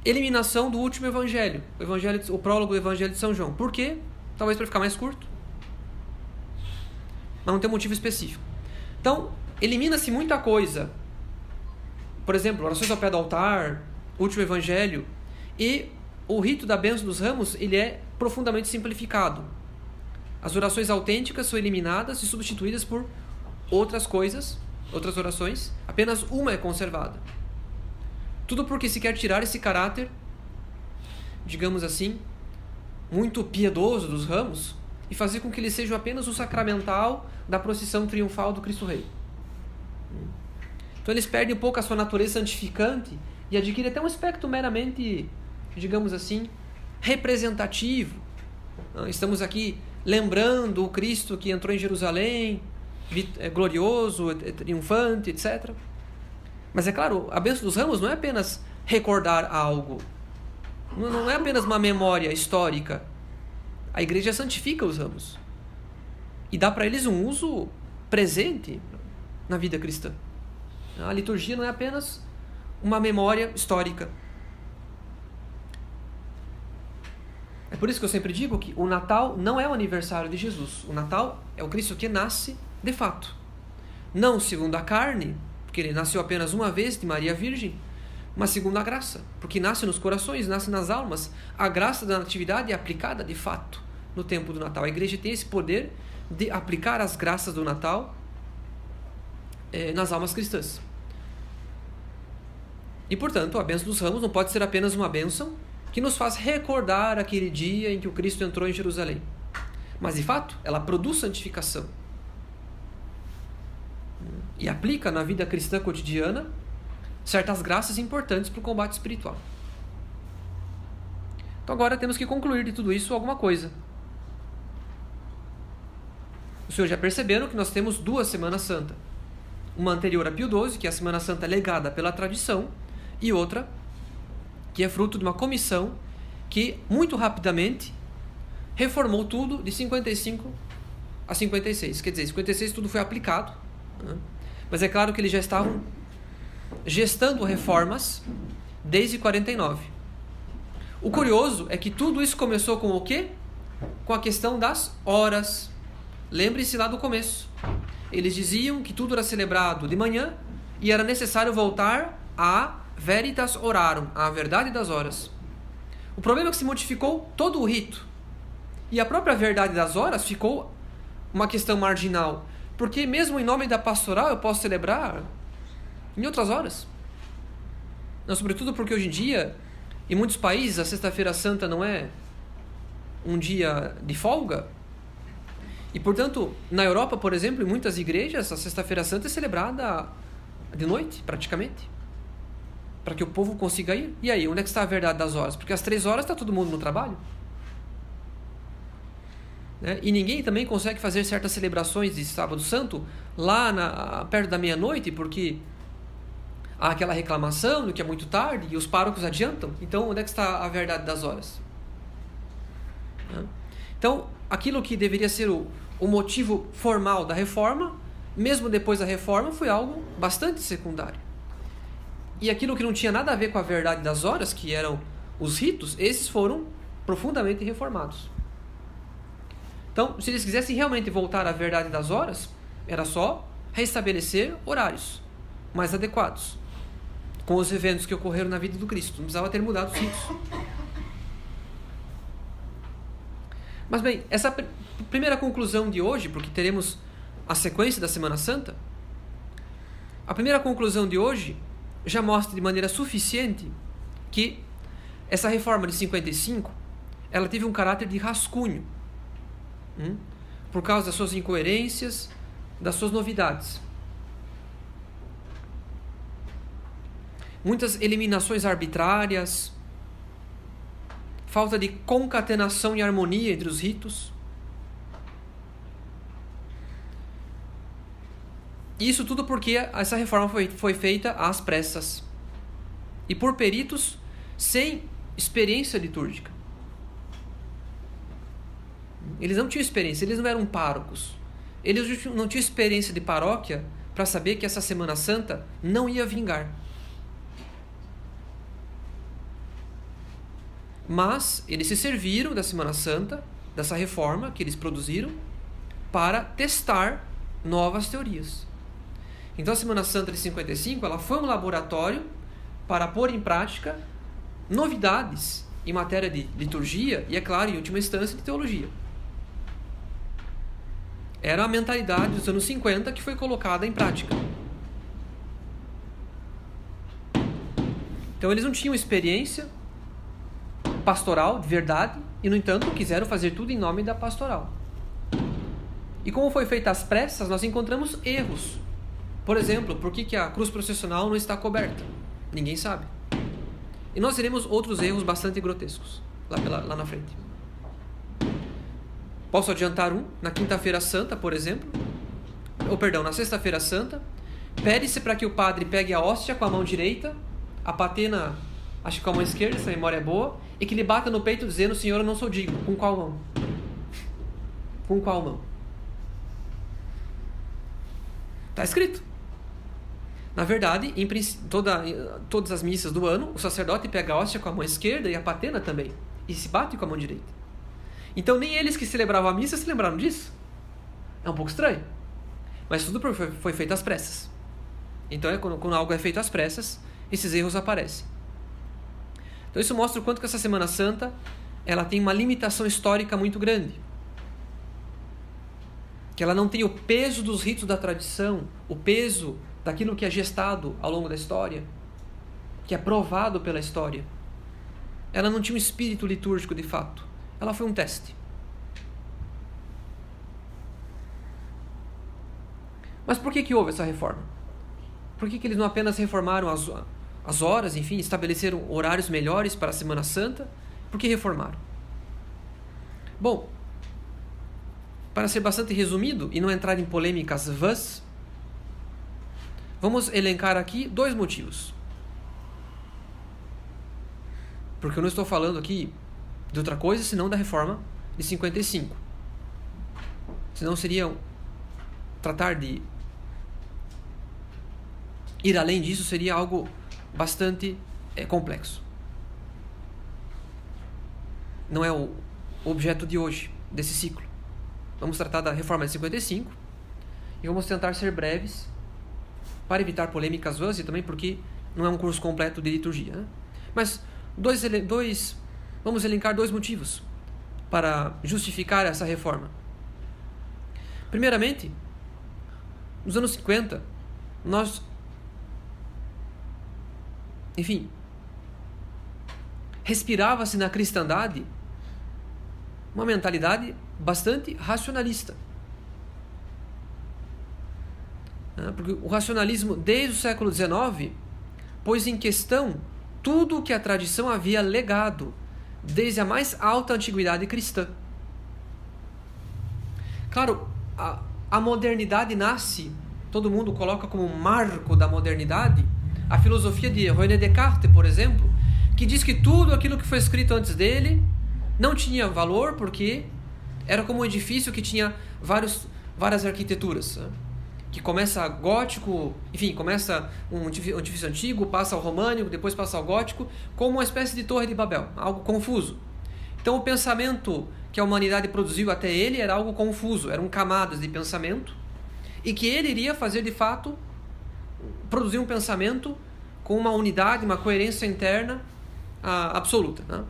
A: eliminação do último evangelho, o evangelho, o prólogo do evangelho de São João. Por quê? Talvez para ficar mais curto. mas não tem motivo específico. Então, elimina-se muita coisa. Por exemplo, orações ao pé do altar, último evangelho, e o rito da bênção dos ramos, ele é profundamente simplificado. As orações autênticas são eliminadas e substituídas por outras coisas, outras orações, apenas uma é conservada. Tudo porque se quer tirar esse caráter, digamos assim, muito piedoso dos ramos e fazer com que eles sejam apenas o sacramental da procissão triunfal do Cristo Rei. Então eles perdem um pouco a sua natureza santificante e adquirem até um aspecto meramente, digamos assim, representativo. Estamos aqui lembrando o Cristo que entrou em Jerusalém, é, glorioso, triunfante, etc. Mas é claro, a bênção dos ramos não é apenas recordar algo, não é apenas uma memória histórica. A igreja santifica os ramos e dá para eles um uso presente na vida cristã. A liturgia não é apenas uma memória histórica. É por isso que eu sempre digo que o Natal não é o aniversário de Jesus. O Natal é o Cristo que nasce de fato. Não segundo a carne, porque ele nasceu apenas uma vez de Maria Virgem, mas segundo a graça, porque nasce nos corações, nasce nas almas. A graça da natividade é aplicada de fato no tempo do Natal. A igreja tem esse poder de aplicar as graças do Natal eh, nas almas cristãs. E portanto, a bênção dos ramos não pode ser apenas uma bênção que nos faz recordar aquele dia em que o Cristo entrou em Jerusalém. Mas de fato, ela produz santificação. E aplica na vida cristã cotidiana certas graças importantes para o combate espiritual. Então agora temos que concluir de tudo isso alguma coisa. Os senhores já perceberam que nós temos duas Semanas Santa. Uma anterior a Pio XII, que é a Semana Santa legada pela tradição, e outra que é fruto de uma comissão que, muito rapidamente, reformou tudo de 55 a 56. Quer dizer, 56 tudo foi aplicado, né? mas é claro que eles já estavam gestando reformas desde 49. O curioso é que tudo isso começou com o quê? Com a questão das horas. Lembre-se lá do começo. Eles diziam que tudo era celebrado de manhã e era necessário voltar a veritas orarum, a verdade das horas. O problema é que se modificou todo o rito. E a própria verdade das horas ficou uma questão marginal. Porque mesmo em nome da pastoral eu posso celebrar em outras horas. Não, sobretudo porque hoje em dia, em muitos países, a Sexta-feira Santa não é um dia de folga. E, portanto, na Europa, por exemplo, em muitas igrejas, a Sexta-feira Santa é celebrada de noite, praticamente para que o povo consiga ir. E aí, onde é que está a verdade das horas? Porque às três horas está todo mundo no trabalho. Né? E ninguém também consegue fazer certas celebrações de Sábado Santo lá na, perto da meia-noite, porque há aquela reclamação do que é muito tarde e os párocos adiantam. Então, onde é que está a verdade das horas? Né? Então, aquilo que deveria ser o, o motivo formal da reforma, mesmo depois da reforma, foi algo bastante secundário. E aquilo que não tinha nada a ver com a verdade das horas, que eram os ritos, esses foram profundamente reformados. Então, se eles quisessem realmente voltar à verdade das horas, era só restabelecer horários mais adequados com os eventos que ocorreram na vida do Cristo. Não precisava ter mudado os ritos. Mas bem, essa pr primeira conclusão de hoje, porque teremos a sequência da Semana Santa, a primeira conclusão de hoje já mostra de maneira suficiente que essa reforma de 55 ela teve um caráter de rascunho hum? por causa das suas incoerências, das suas novidades. Muitas eliminações arbitrárias, falta de concatenação e harmonia entre os ritos. Isso tudo porque essa reforma foi, foi feita às pressas e por peritos sem experiência litúrgica. Eles não tinham experiência, eles não eram párocos. Eles não tinham experiência de paróquia para saber que essa Semana Santa não ia vingar. Mas eles se serviram da Semana Santa, dessa reforma que eles produziram, para testar novas teorias. Então a Semana Santa de 55 ela foi um laboratório para pôr em prática novidades em matéria de liturgia e, é claro, em última instância, de teologia. Era a mentalidade dos anos 50 que foi colocada em prática. Então eles não tinham experiência pastoral de verdade e, no entanto, quiseram fazer tudo em nome da pastoral. E como foi feita às pressas, nós encontramos erros. Por exemplo, por que, que a cruz processional não está coberta? Ninguém sabe. E nós teremos outros erros bastante grotescos lá, pela, lá na frente. Posso adiantar um? Na quinta-feira santa, por exemplo, ou perdão, na sexta-feira santa, pede-se para que o padre pegue a hóstia com a mão direita, a patena, acho que com a mão esquerda, se a memória é boa, e que lhe bata no peito dizendo: Senhor, eu não sou digno. Com qual mão? Com qual mão? Está escrito. Na verdade, em toda, todas as missas do ano, o sacerdote pega a hóstia com a mão esquerda e a patena também, e se bate com a mão direita. Então, nem eles que celebravam a missa se lembraram disso. É um pouco estranho. Mas tudo foi, feito às pressas. Então, é quando algo é feito às pressas, esses erros aparecem. Então, isso mostra o quanto que essa Semana Santa ela tem uma limitação histórica muito grande que ela não tem o peso dos ritos da tradição, o peso daquilo que é gestado ao longo da história, que é provado pela história. Ela não tinha um espírito litúrgico de fato. Ela foi um teste. Mas por que, que houve essa reforma? Por que, que eles não apenas reformaram as, as horas, enfim, estabeleceram horários melhores para a Semana Santa? Por que reformaram? Bom, para ser bastante resumido e não entrar em polêmicas vãs, vamos elencar aqui dois motivos. Porque eu não estou falando aqui de outra coisa senão da reforma de 55. Senão seria tratar de ir além disso seria algo bastante é, complexo. Não é o objeto de hoje, desse ciclo. Vamos tratar da reforma de 55 e vamos tentar ser breves para evitar polêmicas vãs e também porque não é um curso completo de liturgia. Né? Mas dois, dois, vamos elencar dois motivos para justificar essa reforma. Primeiramente, nos anos 50, nós, enfim, respirava-se na cristandade uma mentalidade bastante racionalista. Né? Porque o racionalismo, desde o século XIX, pôs em questão tudo o que a tradição havia legado, desde a mais alta antiguidade cristã. Claro, a, a modernidade nasce, todo mundo coloca como marco da modernidade a filosofia de René Descartes, por exemplo, que diz que tudo aquilo que foi escrito antes dele não tinha valor porque era como um edifício que tinha vários, várias arquiteturas. Né? Que começa gótico, enfim, começa um edifício antigo, passa ao românico, depois passa ao gótico, como uma espécie de torre de Babel, algo confuso. Então o pensamento que a humanidade produziu até ele era algo confuso, eram camadas de pensamento, e que ele iria fazer de fato produzir um pensamento com uma unidade, uma coerência interna ah, absoluta. Né?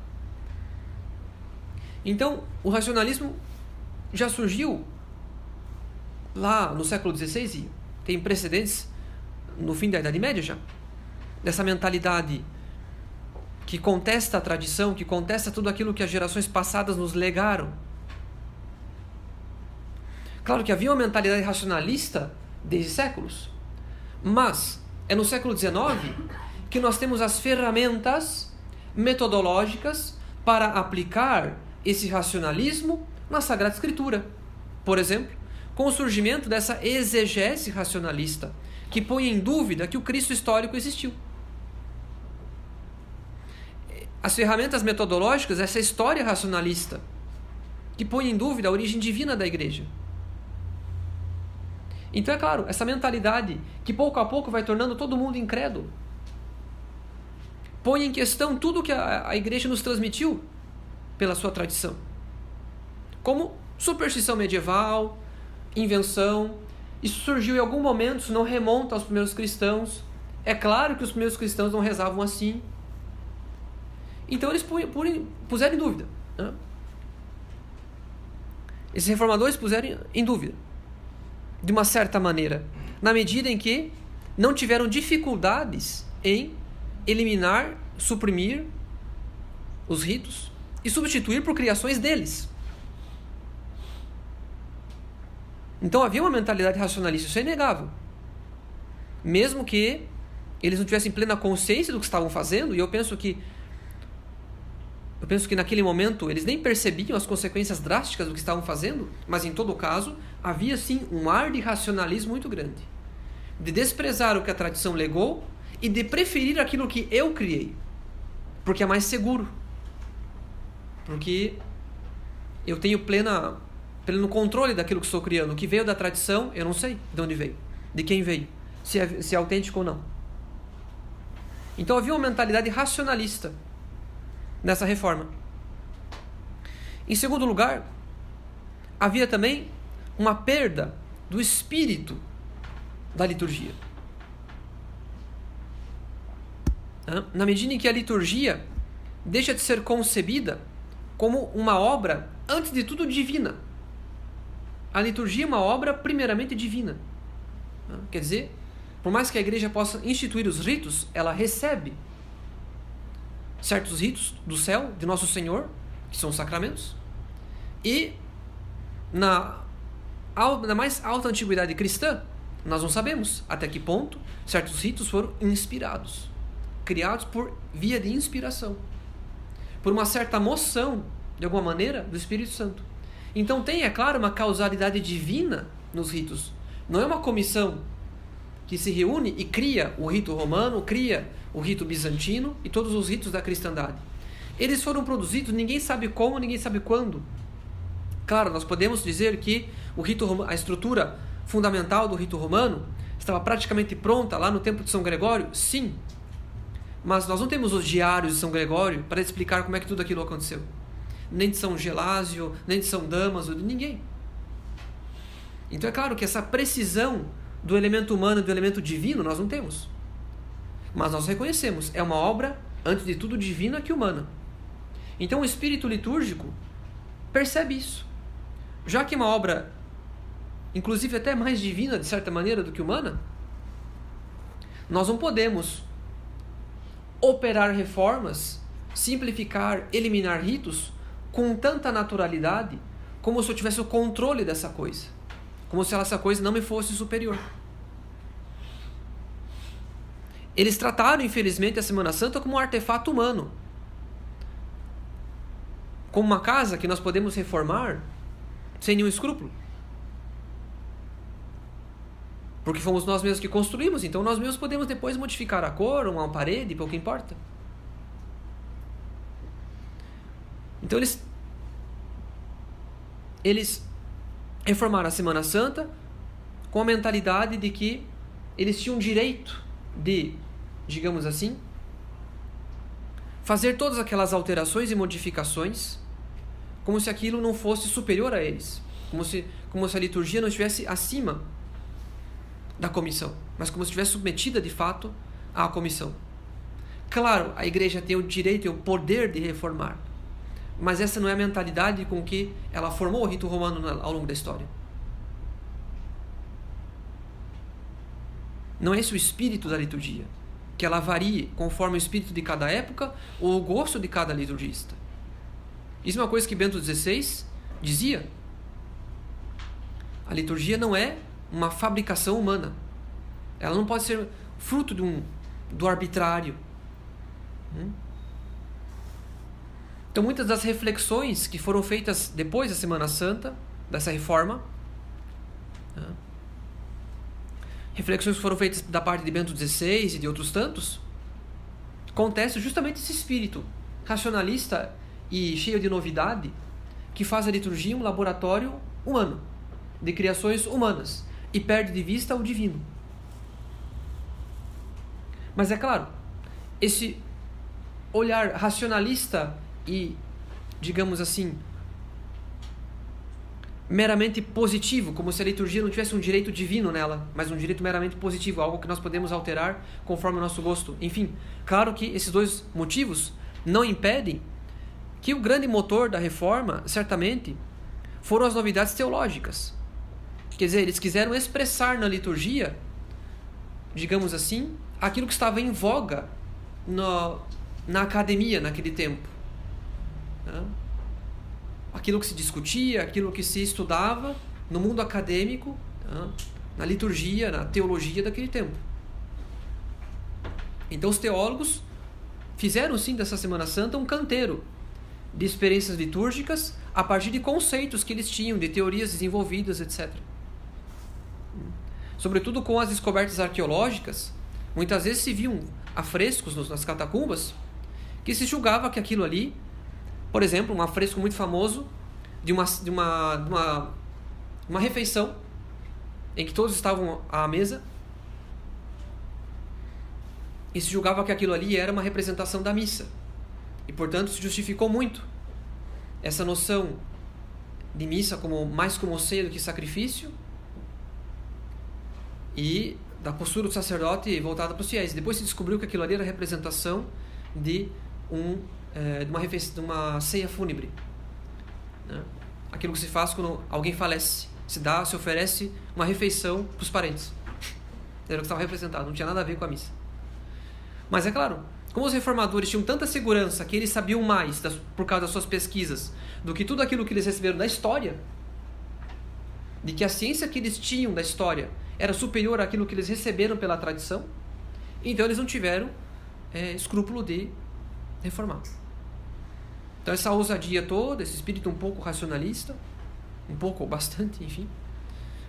A: Então, o racionalismo já surgiu lá no século XVI e tem precedentes no fim da Idade Média já. Dessa mentalidade que contesta a tradição, que contesta tudo aquilo que as gerações passadas nos legaram. Claro que havia uma mentalidade racionalista desde séculos, mas é no século XIX que nós temos as ferramentas metodológicas para aplicar esse racionalismo na Sagrada Escritura. Por exemplo, com o surgimento dessa exegese racionalista, que põe em dúvida que o Cristo histórico existiu. As ferramentas metodológicas, essa história racionalista, que põe em dúvida a origem divina da igreja. Então, é claro, essa mentalidade que pouco a pouco vai tornando todo mundo incrédulo, põe em questão tudo que a, a igreja nos transmitiu pela sua tradição. Como superstição medieval, invenção, Isso surgiu em algum momento, isso não remonta aos primeiros cristãos. É claro que os primeiros cristãos não rezavam assim. Então eles puseram em dúvida. Né? Esses reformadores puseram em dúvida, de uma certa maneira, na medida em que não tiveram dificuldades em eliminar, suprimir os ritos e substituir por criações deles. Então havia uma mentalidade racionalista, isso é inegável. Mesmo que eles não tivessem plena consciência do que estavam fazendo, e eu penso que eu penso que naquele momento eles nem percebiam as consequências drásticas do que estavam fazendo, mas em todo caso havia sim um ar de racionalismo muito grande, de desprezar o que a tradição legou e de preferir aquilo que eu criei, porque é mais seguro, porque eu tenho plena pleno controle daquilo que estou criando. O que veio da tradição, eu não sei de onde veio, de quem veio, se é, se é autêntico ou não. Então havia uma mentalidade racionalista nessa reforma. Em segundo lugar, havia também uma perda do espírito da liturgia. Na medida em que a liturgia deixa de ser concebida como uma obra, antes de tudo, divina. A liturgia é uma obra primeiramente divina. Quer dizer, por mais que a igreja possa instituir os ritos, ela recebe certos ritos do céu, de Nosso Senhor, que são os sacramentos, e na, na mais alta antiguidade cristã, nós não sabemos até que ponto certos ritos foram inspirados, criados por via de inspiração, por uma certa moção, de alguma maneira, do Espírito Santo. Então tem, é claro, uma causalidade divina nos ritos. Não é uma comissão que se reúne e cria o rito romano, cria o rito bizantino e todos os ritos da cristandade. Eles foram produzidos, ninguém sabe como, ninguém sabe quando. Claro, nós podemos dizer que o rito, a estrutura fundamental do rito romano estava praticamente pronta lá no tempo de São Gregório? Sim. Mas nós não temos os diários de São Gregório para explicar como é que tudo aquilo aconteceu. Nem de São Gelásio, nem de São Damaso, de ninguém. Então é claro que essa precisão do elemento humano e do elemento divino nós não temos. Mas nós reconhecemos, é uma obra, antes de tudo, divina que humana. Então o espírito litúrgico percebe isso. Já que é uma obra, inclusive até mais divina, de certa maneira, do que humana, nós não podemos operar reformas, simplificar, eliminar ritos com tanta naturalidade como se eu tivesse o controle dessa coisa como se essa coisa não me fosse superior. Eles trataram, infelizmente, a Semana Santa como um artefato humano. Como uma casa que nós podemos reformar sem nenhum escrúpulo. Porque fomos nós mesmos que construímos, então nós mesmos podemos depois modificar a cor, uma parede, pouco importa. Então eles eles reformaram a Semana Santa com a mentalidade de que eles tinham direito de, digamos assim, fazer todas aquelas alterações e modificações como se aquilo não fosse superior a eles, como se, como se a liturgia não estivesse acima da comissão, mas como se estivesse submetida de fato à comissão. Claro, a igreja tem o direito e o poder de reformar, mas essa não é a mentalidade com que ela formou o rito romano ao longo da história. Não é esse o espírito da liturgia, que ela varie conforme o espírito de cada época ou o gosto de cada liturgista. Isso é uma coisa que Bento XVI dizia. A liturgia não é uma fabricação humana. Ela não pode ser fruto de um, do arbitrário. Hum? Então, muitas das reflexões que foram feitas depois da Semana Santa, dessa reforma, né? reflexões que foram feitas da parte de Bento XVI e de outros tantos, acontece justamente esse espírito racionalista e cheio de novidade que faz a liturgia um laboratório humano, de criações humanas, e perde de vista o divino. Mas é claro, esse olhar racionalista e, digamos assim, meramente positivo, como se a liturgia não tivesse um direito divino nela, mas um direito meramente positivo, algo que nós podemos alterar conforme o nosso gosto. Enfim, claro que esses dois motivos não impedem que o grande motor da reforma, certamente, foram as novidades teológicas. Quer dizer, eles quiseram expressar na liturgia, digamos assim, aquilo que estava em voga no, na academia naquele tempo. Né? Aquilo que se discutia, aquilo que se estudava no mundo acadêmico, né? na liturgia, na teologia daquele tempo. Então os teólogos fizeram sim dessa Semana Santa um canteiro de experiências litúrgicas a partir de conceitos que eles tinham, de teorias desenvolvidas, etc. Sobretudo com as descobertas arqueológicas, muitas vezes se viam afrescos nas catacumbas que se julgava que aquilo ali, por exemplo, um afresco muito famoso de uma, de uma, de uma, uma refeição em que todos estavam à mesa e se julgava que aquilo ali era uma representação da missa. E, portanto, se justificou muito essa noção de missa como mais como ceia do que sacrifício e da postura do sacerdote voltada para os fiéis. Depois se descobriu que aquilo ali era representação de um é, de uma de uma ceia fúnebre. Né? Aquilo que se faz quando alguém falece, se dá, se oferece uma refeição para os parentes. Era o que estava representado, não tinha nada a ver com a missa. Mas é claro, como os reformadores tinham tanta segurança que eles sabiam mais das, por causa das suas pesquisas do que tudo aquilo que eles receberam da história, de que a ciência que eles tinham da história era superior àquilo que eles receberam pela tradição, então eles não tiveram é, escrúpulo de reformar. Então essa ousadia toda, esse espírito um pouco racionalista, um pouco ou bastante, enfim,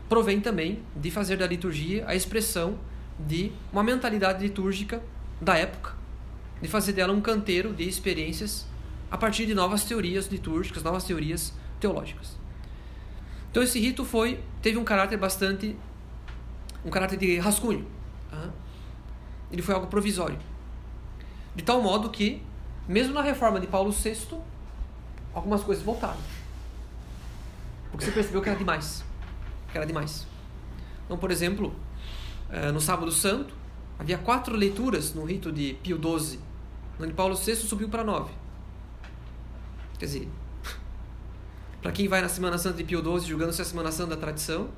A: provém também de fazer da liturgia a expressão de uma mentalidade litúrgica da época de fazer dela um canteiro de experiências a partir de novas teorias litúrgicas, novas teorias teológicas. Então esse rito foi teve um caráter bastante um caráter de rascunho. Ele foi algo provisório. De tal modo que mesmo na reforma de Paulo VI, algumas coisas voltaram. Porque você percebeu que era demais. Que era demais. Então, por exemplo, eh, no Sábado Santo, havia quatro leituras no rito de Pio XII onde Paulo VI subiu para nove. Quer dizer, para quem vai na Semana Santa de Pio XII julgando se é a Semana Santa da tradição,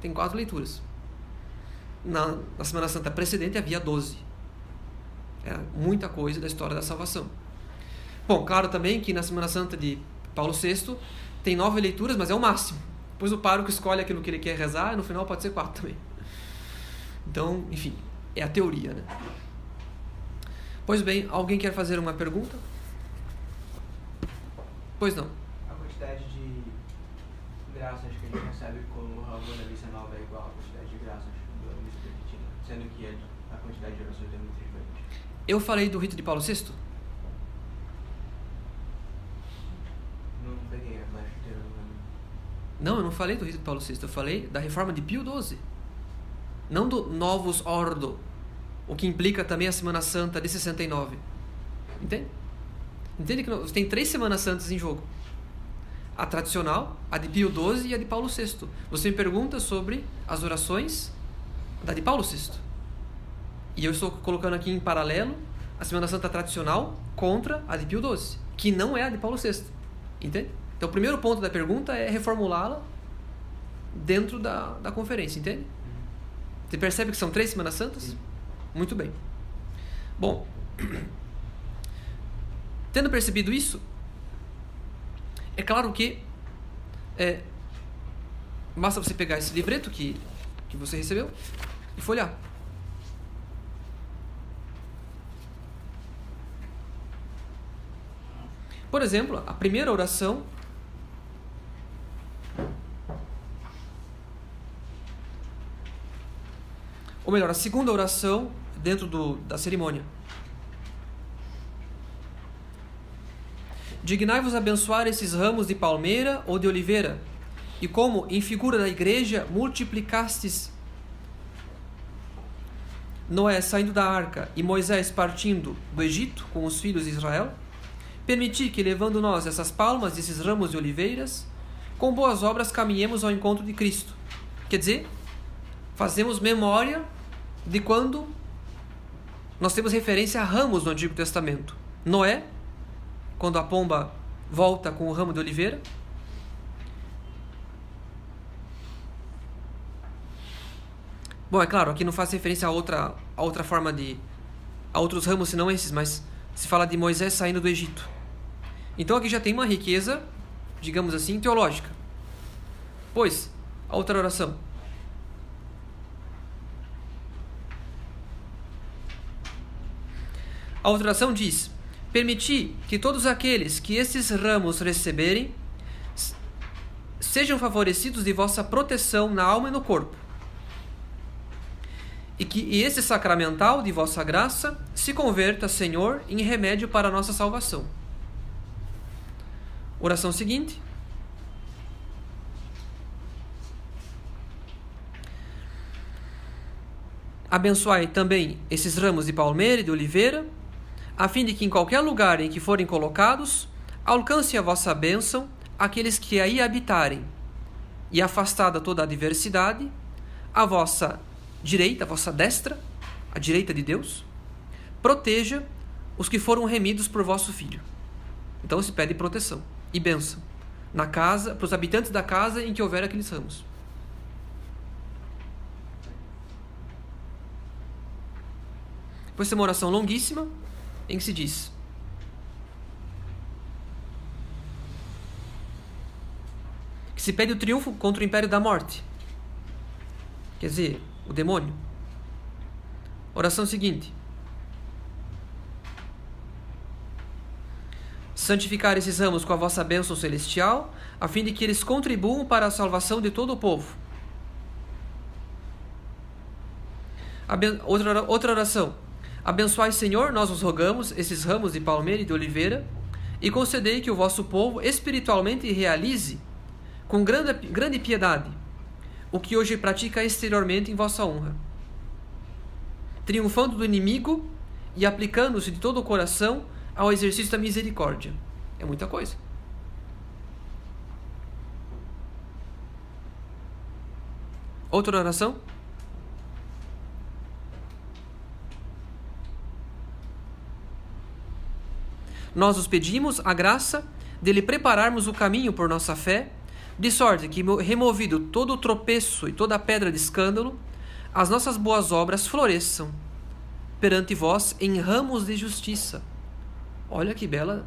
A: tem quatro leituras. Na, na Semana Santa precedente havia doze. Era muita coisa da história da salvação. Bom, claro também que na Semana Santa de Paulo VI tem nove leituras, mas é o máximo. Depois o pároco escolhe aquilo que ele quer rezar e no final pode ser quatro também. Então, enfim, é a teoria, né? Pois bem, alguém quer fazer uma pergunta? Pois não.
C: A quantidade de graças que a gente recebe Ramon na missa nova é igual à quantidade de graças do missa permitida, sendo que a quantidade de orações é muito diferente.
A: Eu falei do rito de Paulo VI?
C: Não peguei a flecha inteira
A: Não, eu não falei do rito de Paulo VI, eu falei da reforma de Pio XII. Não do Novus Ordo, o que implica também a Semana Santa de 69. Entende? Entende que tem três Semanas Santas em jogo. A tradicional, a de Pio XII e a de Paulo VI. Você me pergunta sobre as orações da de Paulo VI. E eu estou colocando aqui em paralelo a Semana Santa tradicional contra a de Pio XII, que não é a de Paulo VI. Entende? Então o primeiro ponto da pergunta é reformulá-la dentro da, da conferência, entende? Você percebe que são três Semanas Santas? Muito bem. Bom, tendo percebido isso, é claro que é, basta você pegar esse livreto que, que você recebeu e folhear. Por exemplo, a primeira oração ou melhor, a segunda oração dentro do, da cerimônia. Dignai-vos abençoar esses ramos de palmeira ou de oliveira, e como, em figura da igreja, multiplicastes Noé saindo da arca e Moisés partindo do Egito com os filhos de Israel, permitir que, levando nós essas palmas, esses ramos de oliveiras, com boas obras caminhemos ao encontro de Cristo. Quer dizer, fazemos memória de quando nós temos referência a ramos no Antigo Testamento. Noé, quando a pomba volta com o ramo de oliveira. Bom, é claro, aqui não faz referência a outra, a outra forma de. a outros ramos senão esses, mas se fala de Moisés saindo do Egito. Então aqui já tem uma riqueza, digamos assim, teológica. Pois, a outra oração. A outra oração diz: Permiti que todos aqueles que estes ramos receberem sejam favorecidos de vossa proteção na alma e no corpo. E que esse sacramental de vossa graça se converta, Senhor, em remédio para a nossa salvação. Oração seguinte. Abençoai também esses ramos de palmeira e de oliveira a fim de que em qualquer lugar em que forem colocados, alcance a vossa bênção aqueles que aí habitarem, e afastada toda a adversidade, a vossa direita, a vossa destra, a direita de Deus, proteja os que foram remidos por vosso filho. Então se pede proteção e bênção na casa, para os habitantes da casa em que houver aqueles ramos. Depois tem uma oração longuíssima, em que se diz: que se pede o triunfo contra o império da morte, quer dizer, o demônio. Oração seguinte: santificar esses ramos com a vossa bênção celestial, a fim de que eles contribuam para a salvação de todo o povo. Outra, oração. Abençoai, Senhor, nós os rogamos, esses ramos de palmeira e de oliveira, e concedei que o vosso povo espiritualmente realize, com grande, grande piedade, o que hoje pratica exteriormente em vossa honra. Triunfando do inimigo e aplicando-se de todo o coração ao exercício da misericórdia. É muita coisa. Outra oração? Nós os pedimos a graça de lhe prepararmos o caminho por nossa fé, de sorte que, removido todo o tropeço e toda a pedra de escândalo, as nossas boas obras floresçam perante vós em ramos de justiça. Olha que bela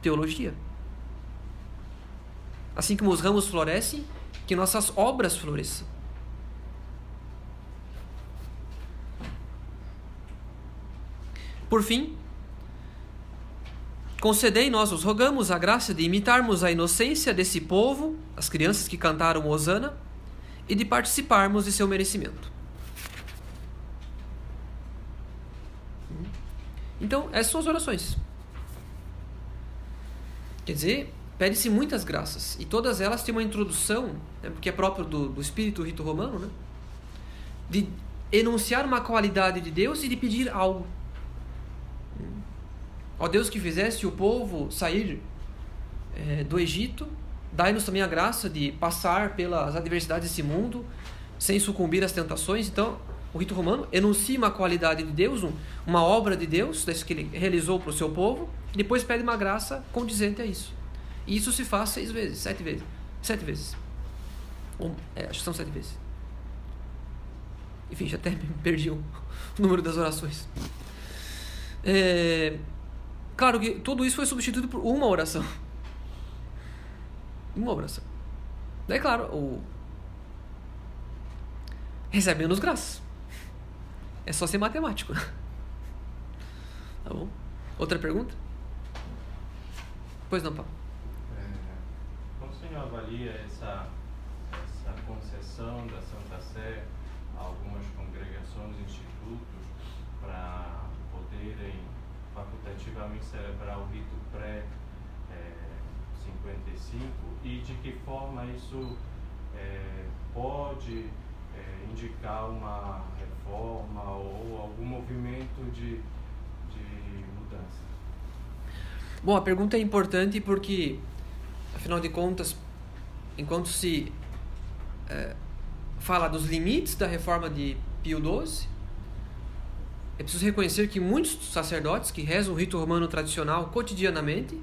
A: teologia. Assim como os ramos florescem, que nossas obras floresçam. Por fim, Concedei nós os rogamos a graça de imitarmos a inocência desse povo, as crianças que cantaram Osana, e de participarmos de seu merecimento. Então, essas são as orações. Quer dizer, pede-se muitas graças. E todas elas têm uma introdução, né, porque é próprio do, do espírito rito romano, né, de enunciar uma qualidade de Deus e de pedir algo. Ó Deus que fizesse o povo sair é, do Egito, dai-nos também a graça de passar pelas adversidades desse mundo sem sucumbir às tentações. Então, o rito romano enuncia uma qualidade de Deus, uma obra de Deus, das que ele realizou para o seu povo, e depois pede uma graça condizente a isso. E isso se faz seis vezes, sete vezes. Sete vezes. Um, é, acho que são sete vezes. Enfim, já até perdi o número das orações. É, Claro que tudo isso foi substituído por uma oração. Uma oração. Daí, claro, o... recebe menos graças. É só ser matemático. Tá bom? Outra pergunta? Pois não, Paulo.
B: É, como o senhor avalia essa, essa concessão da Santa Sé a algumas congregações institutos para poderem celebrar o rito pré-55 é, e de que forma isso é, pode é, indicar uma reforma ou algum movimento de, de mudança?
A: Bom, a pergunta é importante porque, afinal de contas, enquanto se é, fala dos limites da reforma de Pio XII, é preciso reconhecer que muitos sacerdotes que rezam o rito romano tradicional cotidianamente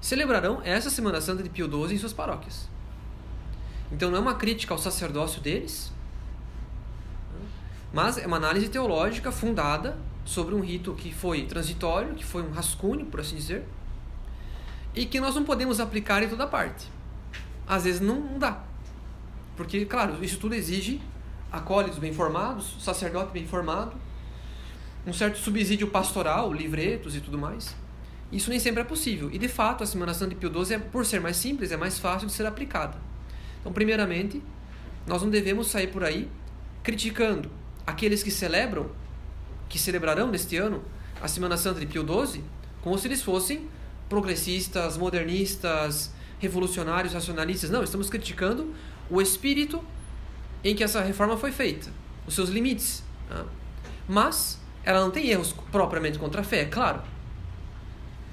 A: celebrarão essa Semana Santa de Pio XII em suas paróquias. Então não é uma crítica ao sacerdócio deles, mas é uma análise teológica fundada sobre um rito que foi transitório, que foi um rascunho, por assim dizer, e que nós não podemos aplicar em toda parte. Às vezes não dá. Porque, claro, isso tudo exige acólitos bem formados, sacerdote bem formado, um certo subsídio pastoral, livretos e tudo mais. Isso nem sempre é possível. E de fato, a Semana Santa de Pio XII, é, por ser mais simples, é mais fácil de ser aplicada. Então, primeiramente, nós não devemos sair por aí criticando aqueles que celebram, que celebrarão neste ano a Semana Santa de Pio XII, como se eles fossem progressistas, modernistas, revolucionários, racionalistas. Não, estamos criticando o espírito em que essa reforma foi feita, os seus limites. Né? Mas ela não tem erros propriamente contra a fé, é claro.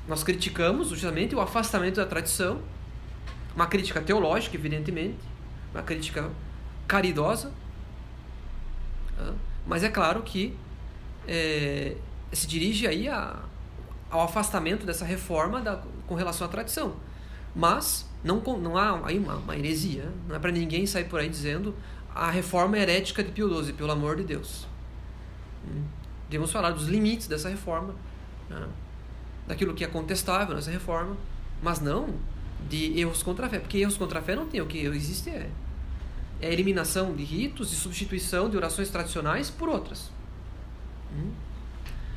A: Nós criticamos justamente o afastamento da tradição, uma crítica teológica, evidentemente, uma crítica caridosa, mas é claro que é, se dirige aí a, ao afastamento dessa reforma da, com relação à tradição. Mas não, não há aí uma, uma heresia, não é para ninguém sair por aí dizendo a reforma herética de Pio XII, pelo amor de Deus. Hum. Devemos falar dos limites dessa reforma, né? daquilo que é contestável nessa reforma, mas não de erros contra a fé, porque erros contra a fé não tem, o que existe é, é a eliminação de ritos e substituição de orações tradicionais por outras. Hum?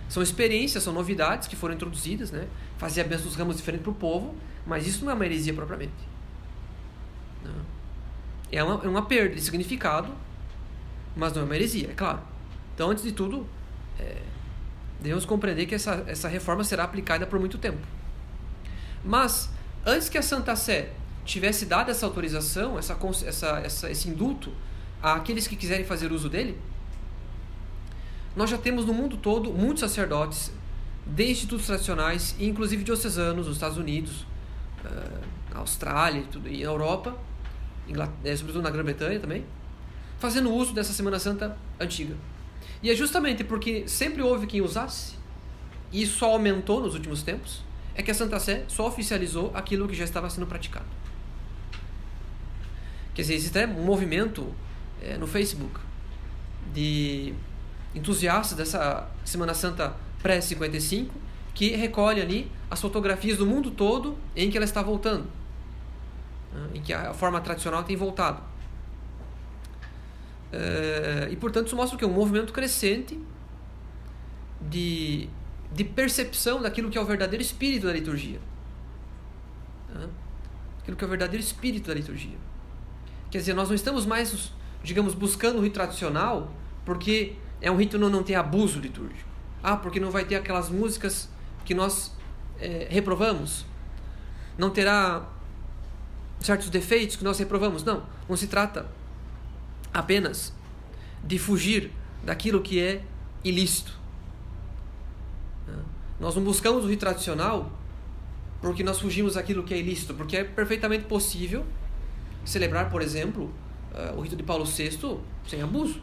A: São experiências, são novidades que foram introduzidas, né? Fazer a bênção dos ramos diferente para o povo, mas isso não é uma heresia propriamente. Não. É, uma, é uma perda de significado, mas não é uma heresia, é claro. Então, antes de tudo, é, devemos compreender que essa, essa reforma será aplicada por muito tempo. Mas, antes que a Santa Sé tivesse dado essa autorização, essa, essa, essa, esse indulto àqueles que quiserem fazer uso dele, nós já temos no mundo todo muitos sacerdotes de institutos tradicionais, inclusive diocesanos nos Estados Unidos, uh, Austrália tudo, e na Europa, eh, sobretudo na Grã-Bretanha também, fazendo uso dessa Semana Santa antiga. E é justamente porque sempre houve quem usasse, e isso aumentou nos últimos tempos, é que a Santa Sé só oficializou aquilo que já estava sendo praticado. Quer dizer, existe um movimento é, no Facebook de entusiastas dessa Semana Santa pré-55 que recolhe ali as fotografias do mundo todo em que ela está voltando, né, em que a forma tradicional tem voltado. É, e portanto isso mostra que é um movimento crescente de, de percepção daquilo que é o verdadeiro espírito da liturgia. Aquilo que é o verdadeiro espírito da liturgia. Quer dizer, nós não estamos mais, digamos, buscando o rito tradicional porque é um rito que não tem abuso litúrgico. Ah, porque não vai ter aquelas músicas que nós é, reprovamos. Não terá certos defeitos que nós reprovamos. Não, não se trata apenas de fugir daquilo que é ilícito. Nós não buscamos o rito tradicional porque nós fugimos daquilo que é ilícito, porque é perfeitamente possível celebrar, por exemplo, uh, o rito de Paulo VI sem abuso.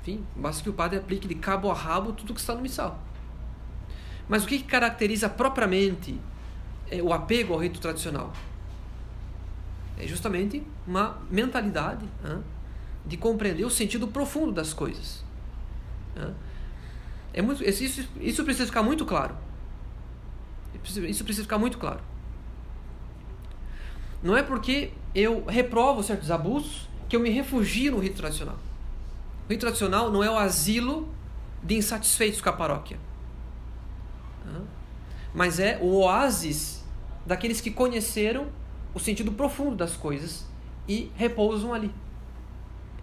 A: Enfim, basta que o padre aplique de cabo a rabo tudo que está no missal. Mas o que caracteriza propriamente é, o apego ao rito tradicional? É justamente uma mentalidade de compreender o sentido profundo das coisas. É muito, isso, isso precisa ficar muito claro. Isso precisa ficar muito claro. Não é porque eu reprovo certos abusos que eu me refugio no rito tradicional. O rito tradicional não é o asilo de insatisfeitos com a paróquia, mas é o oásis daqueles que conheceram o sentido profundo das coisas e repousam ali.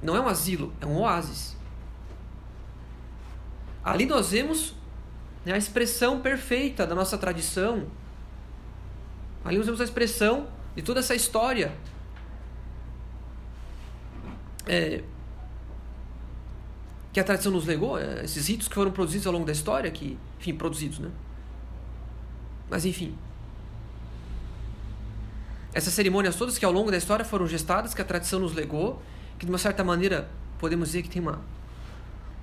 A: Não é um asilo, é um oásis. Ali nós vemos né, a expressão perfeita da nossa tradição. Ali nós vemos a expressão de toda essa história é, que a tradição nos legou, é, esses ritos que foram produzidos ao longo da história, que, enfim, produzidos, né? Mas enfim. Essas cerimônias todas que ao longo da história foram gestadas, que a tradição nos legou, que de uma certa maneira podemos dizer que tem uma,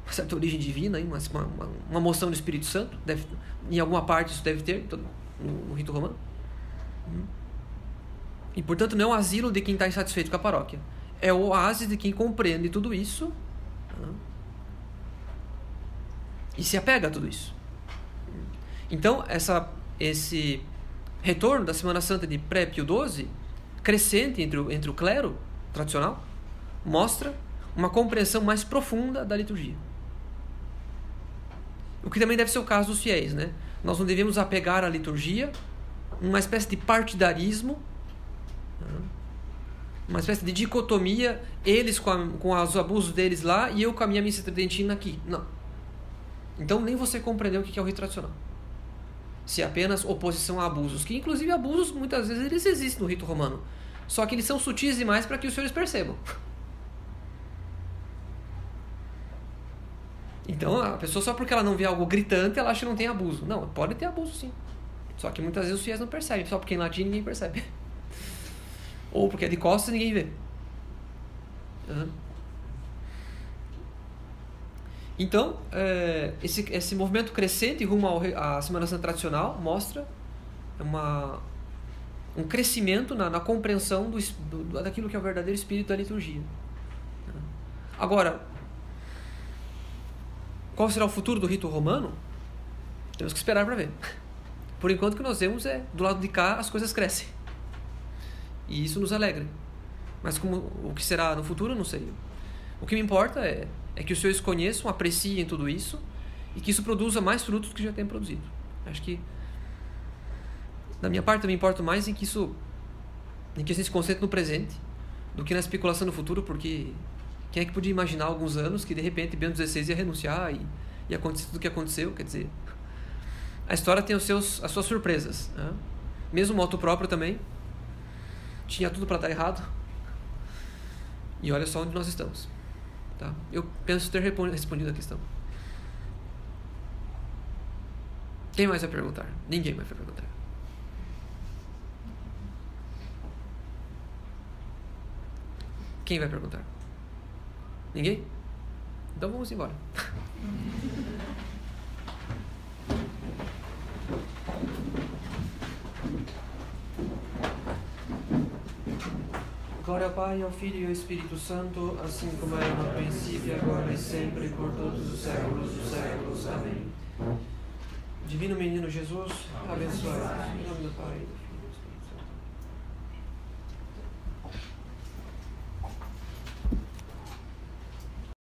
A: uma certa origem divina, uma, uma, uma moção do Espírito Santo, deve, em alguma parte isso deve ter no, no rito romano. E portanto não é o asilo de quem está insatisfeito com a paróquia, é o oásis de quem compreende tudo isso e se apega a tudo isso. Então essa, esse retorno da Semana Santa de pré-Pio XII, crescente entre o, entre o clero tradicional, mostra uma compreensão mais profunda da liturgia. O que também deve ser o caso dos fiéis, né? Nós não devemos apegar à liturgia, uma espécie de partidarismo, né? uma espécie de dicotomia, eles com, a, com os abusos deles lá e eu com a minha missa tridentina aqui. Não. Então nem você compreendeu o que é o rito tradicional. Se é apenas oposição a abusos, que inclusive abusos muitas vezes eles existem no rito romano. Só que eles são sutis demais para que os senhores percebam. Então, a pessoa só porque ela não vê algo gritante, ela acha que não tem abuso. Não, pode ter abuso sim. Só que muitas vezes os fiéis não percebem. Só porque em latim ninguém percebe. Ou porque é de costas ninguém vê. Uhum. Então, é, esse, esse movimento crescente rumo à Semana Santa tradicional mostra uma, um crescimento na, na compreensão do, do, daquilo que é o verdadeiro espírito da liturgia. Agora, qual será o futuro do rito romano? Temos que esperar para ver. Por enquanto, o que nós vemos é do lado de cá as coisas crescem. E isso nos alegra. Mas como, o que será no futuro, não sei. O que me importa é, é que os senhores conheçam, apreciem tudo isso e que isso produza mais frutos do que já tem produzido. Acho que, da minha parte, eu me importo mais em que isso, em que a gente se concentre no presente do que na especulação no futuro, porque quem é que podia imaginar alguns anos que de repente Bento XVI ia renunciar e ia acontecer tudo o que aconteceu? Quer dizer, a história tem os seus, as suas surpresas. Né? Mesmo moto próprio também tinha tudo para dar errado. E olha só onde nós estamos. Tá? Eu penso ter respondido a questão. Quem mais vai perguntar? Ninguém mais vai perguntar. Quem vai perguntar? Ninguém? Então vamos embora. Glória ao Pai, ao Filho e ao Espírito Santo, assim como era no princípio, agora e sempre, por todos os séculos dos séculos. Amém. Divino Menino Jesus, abençoe. Em nome do Pai,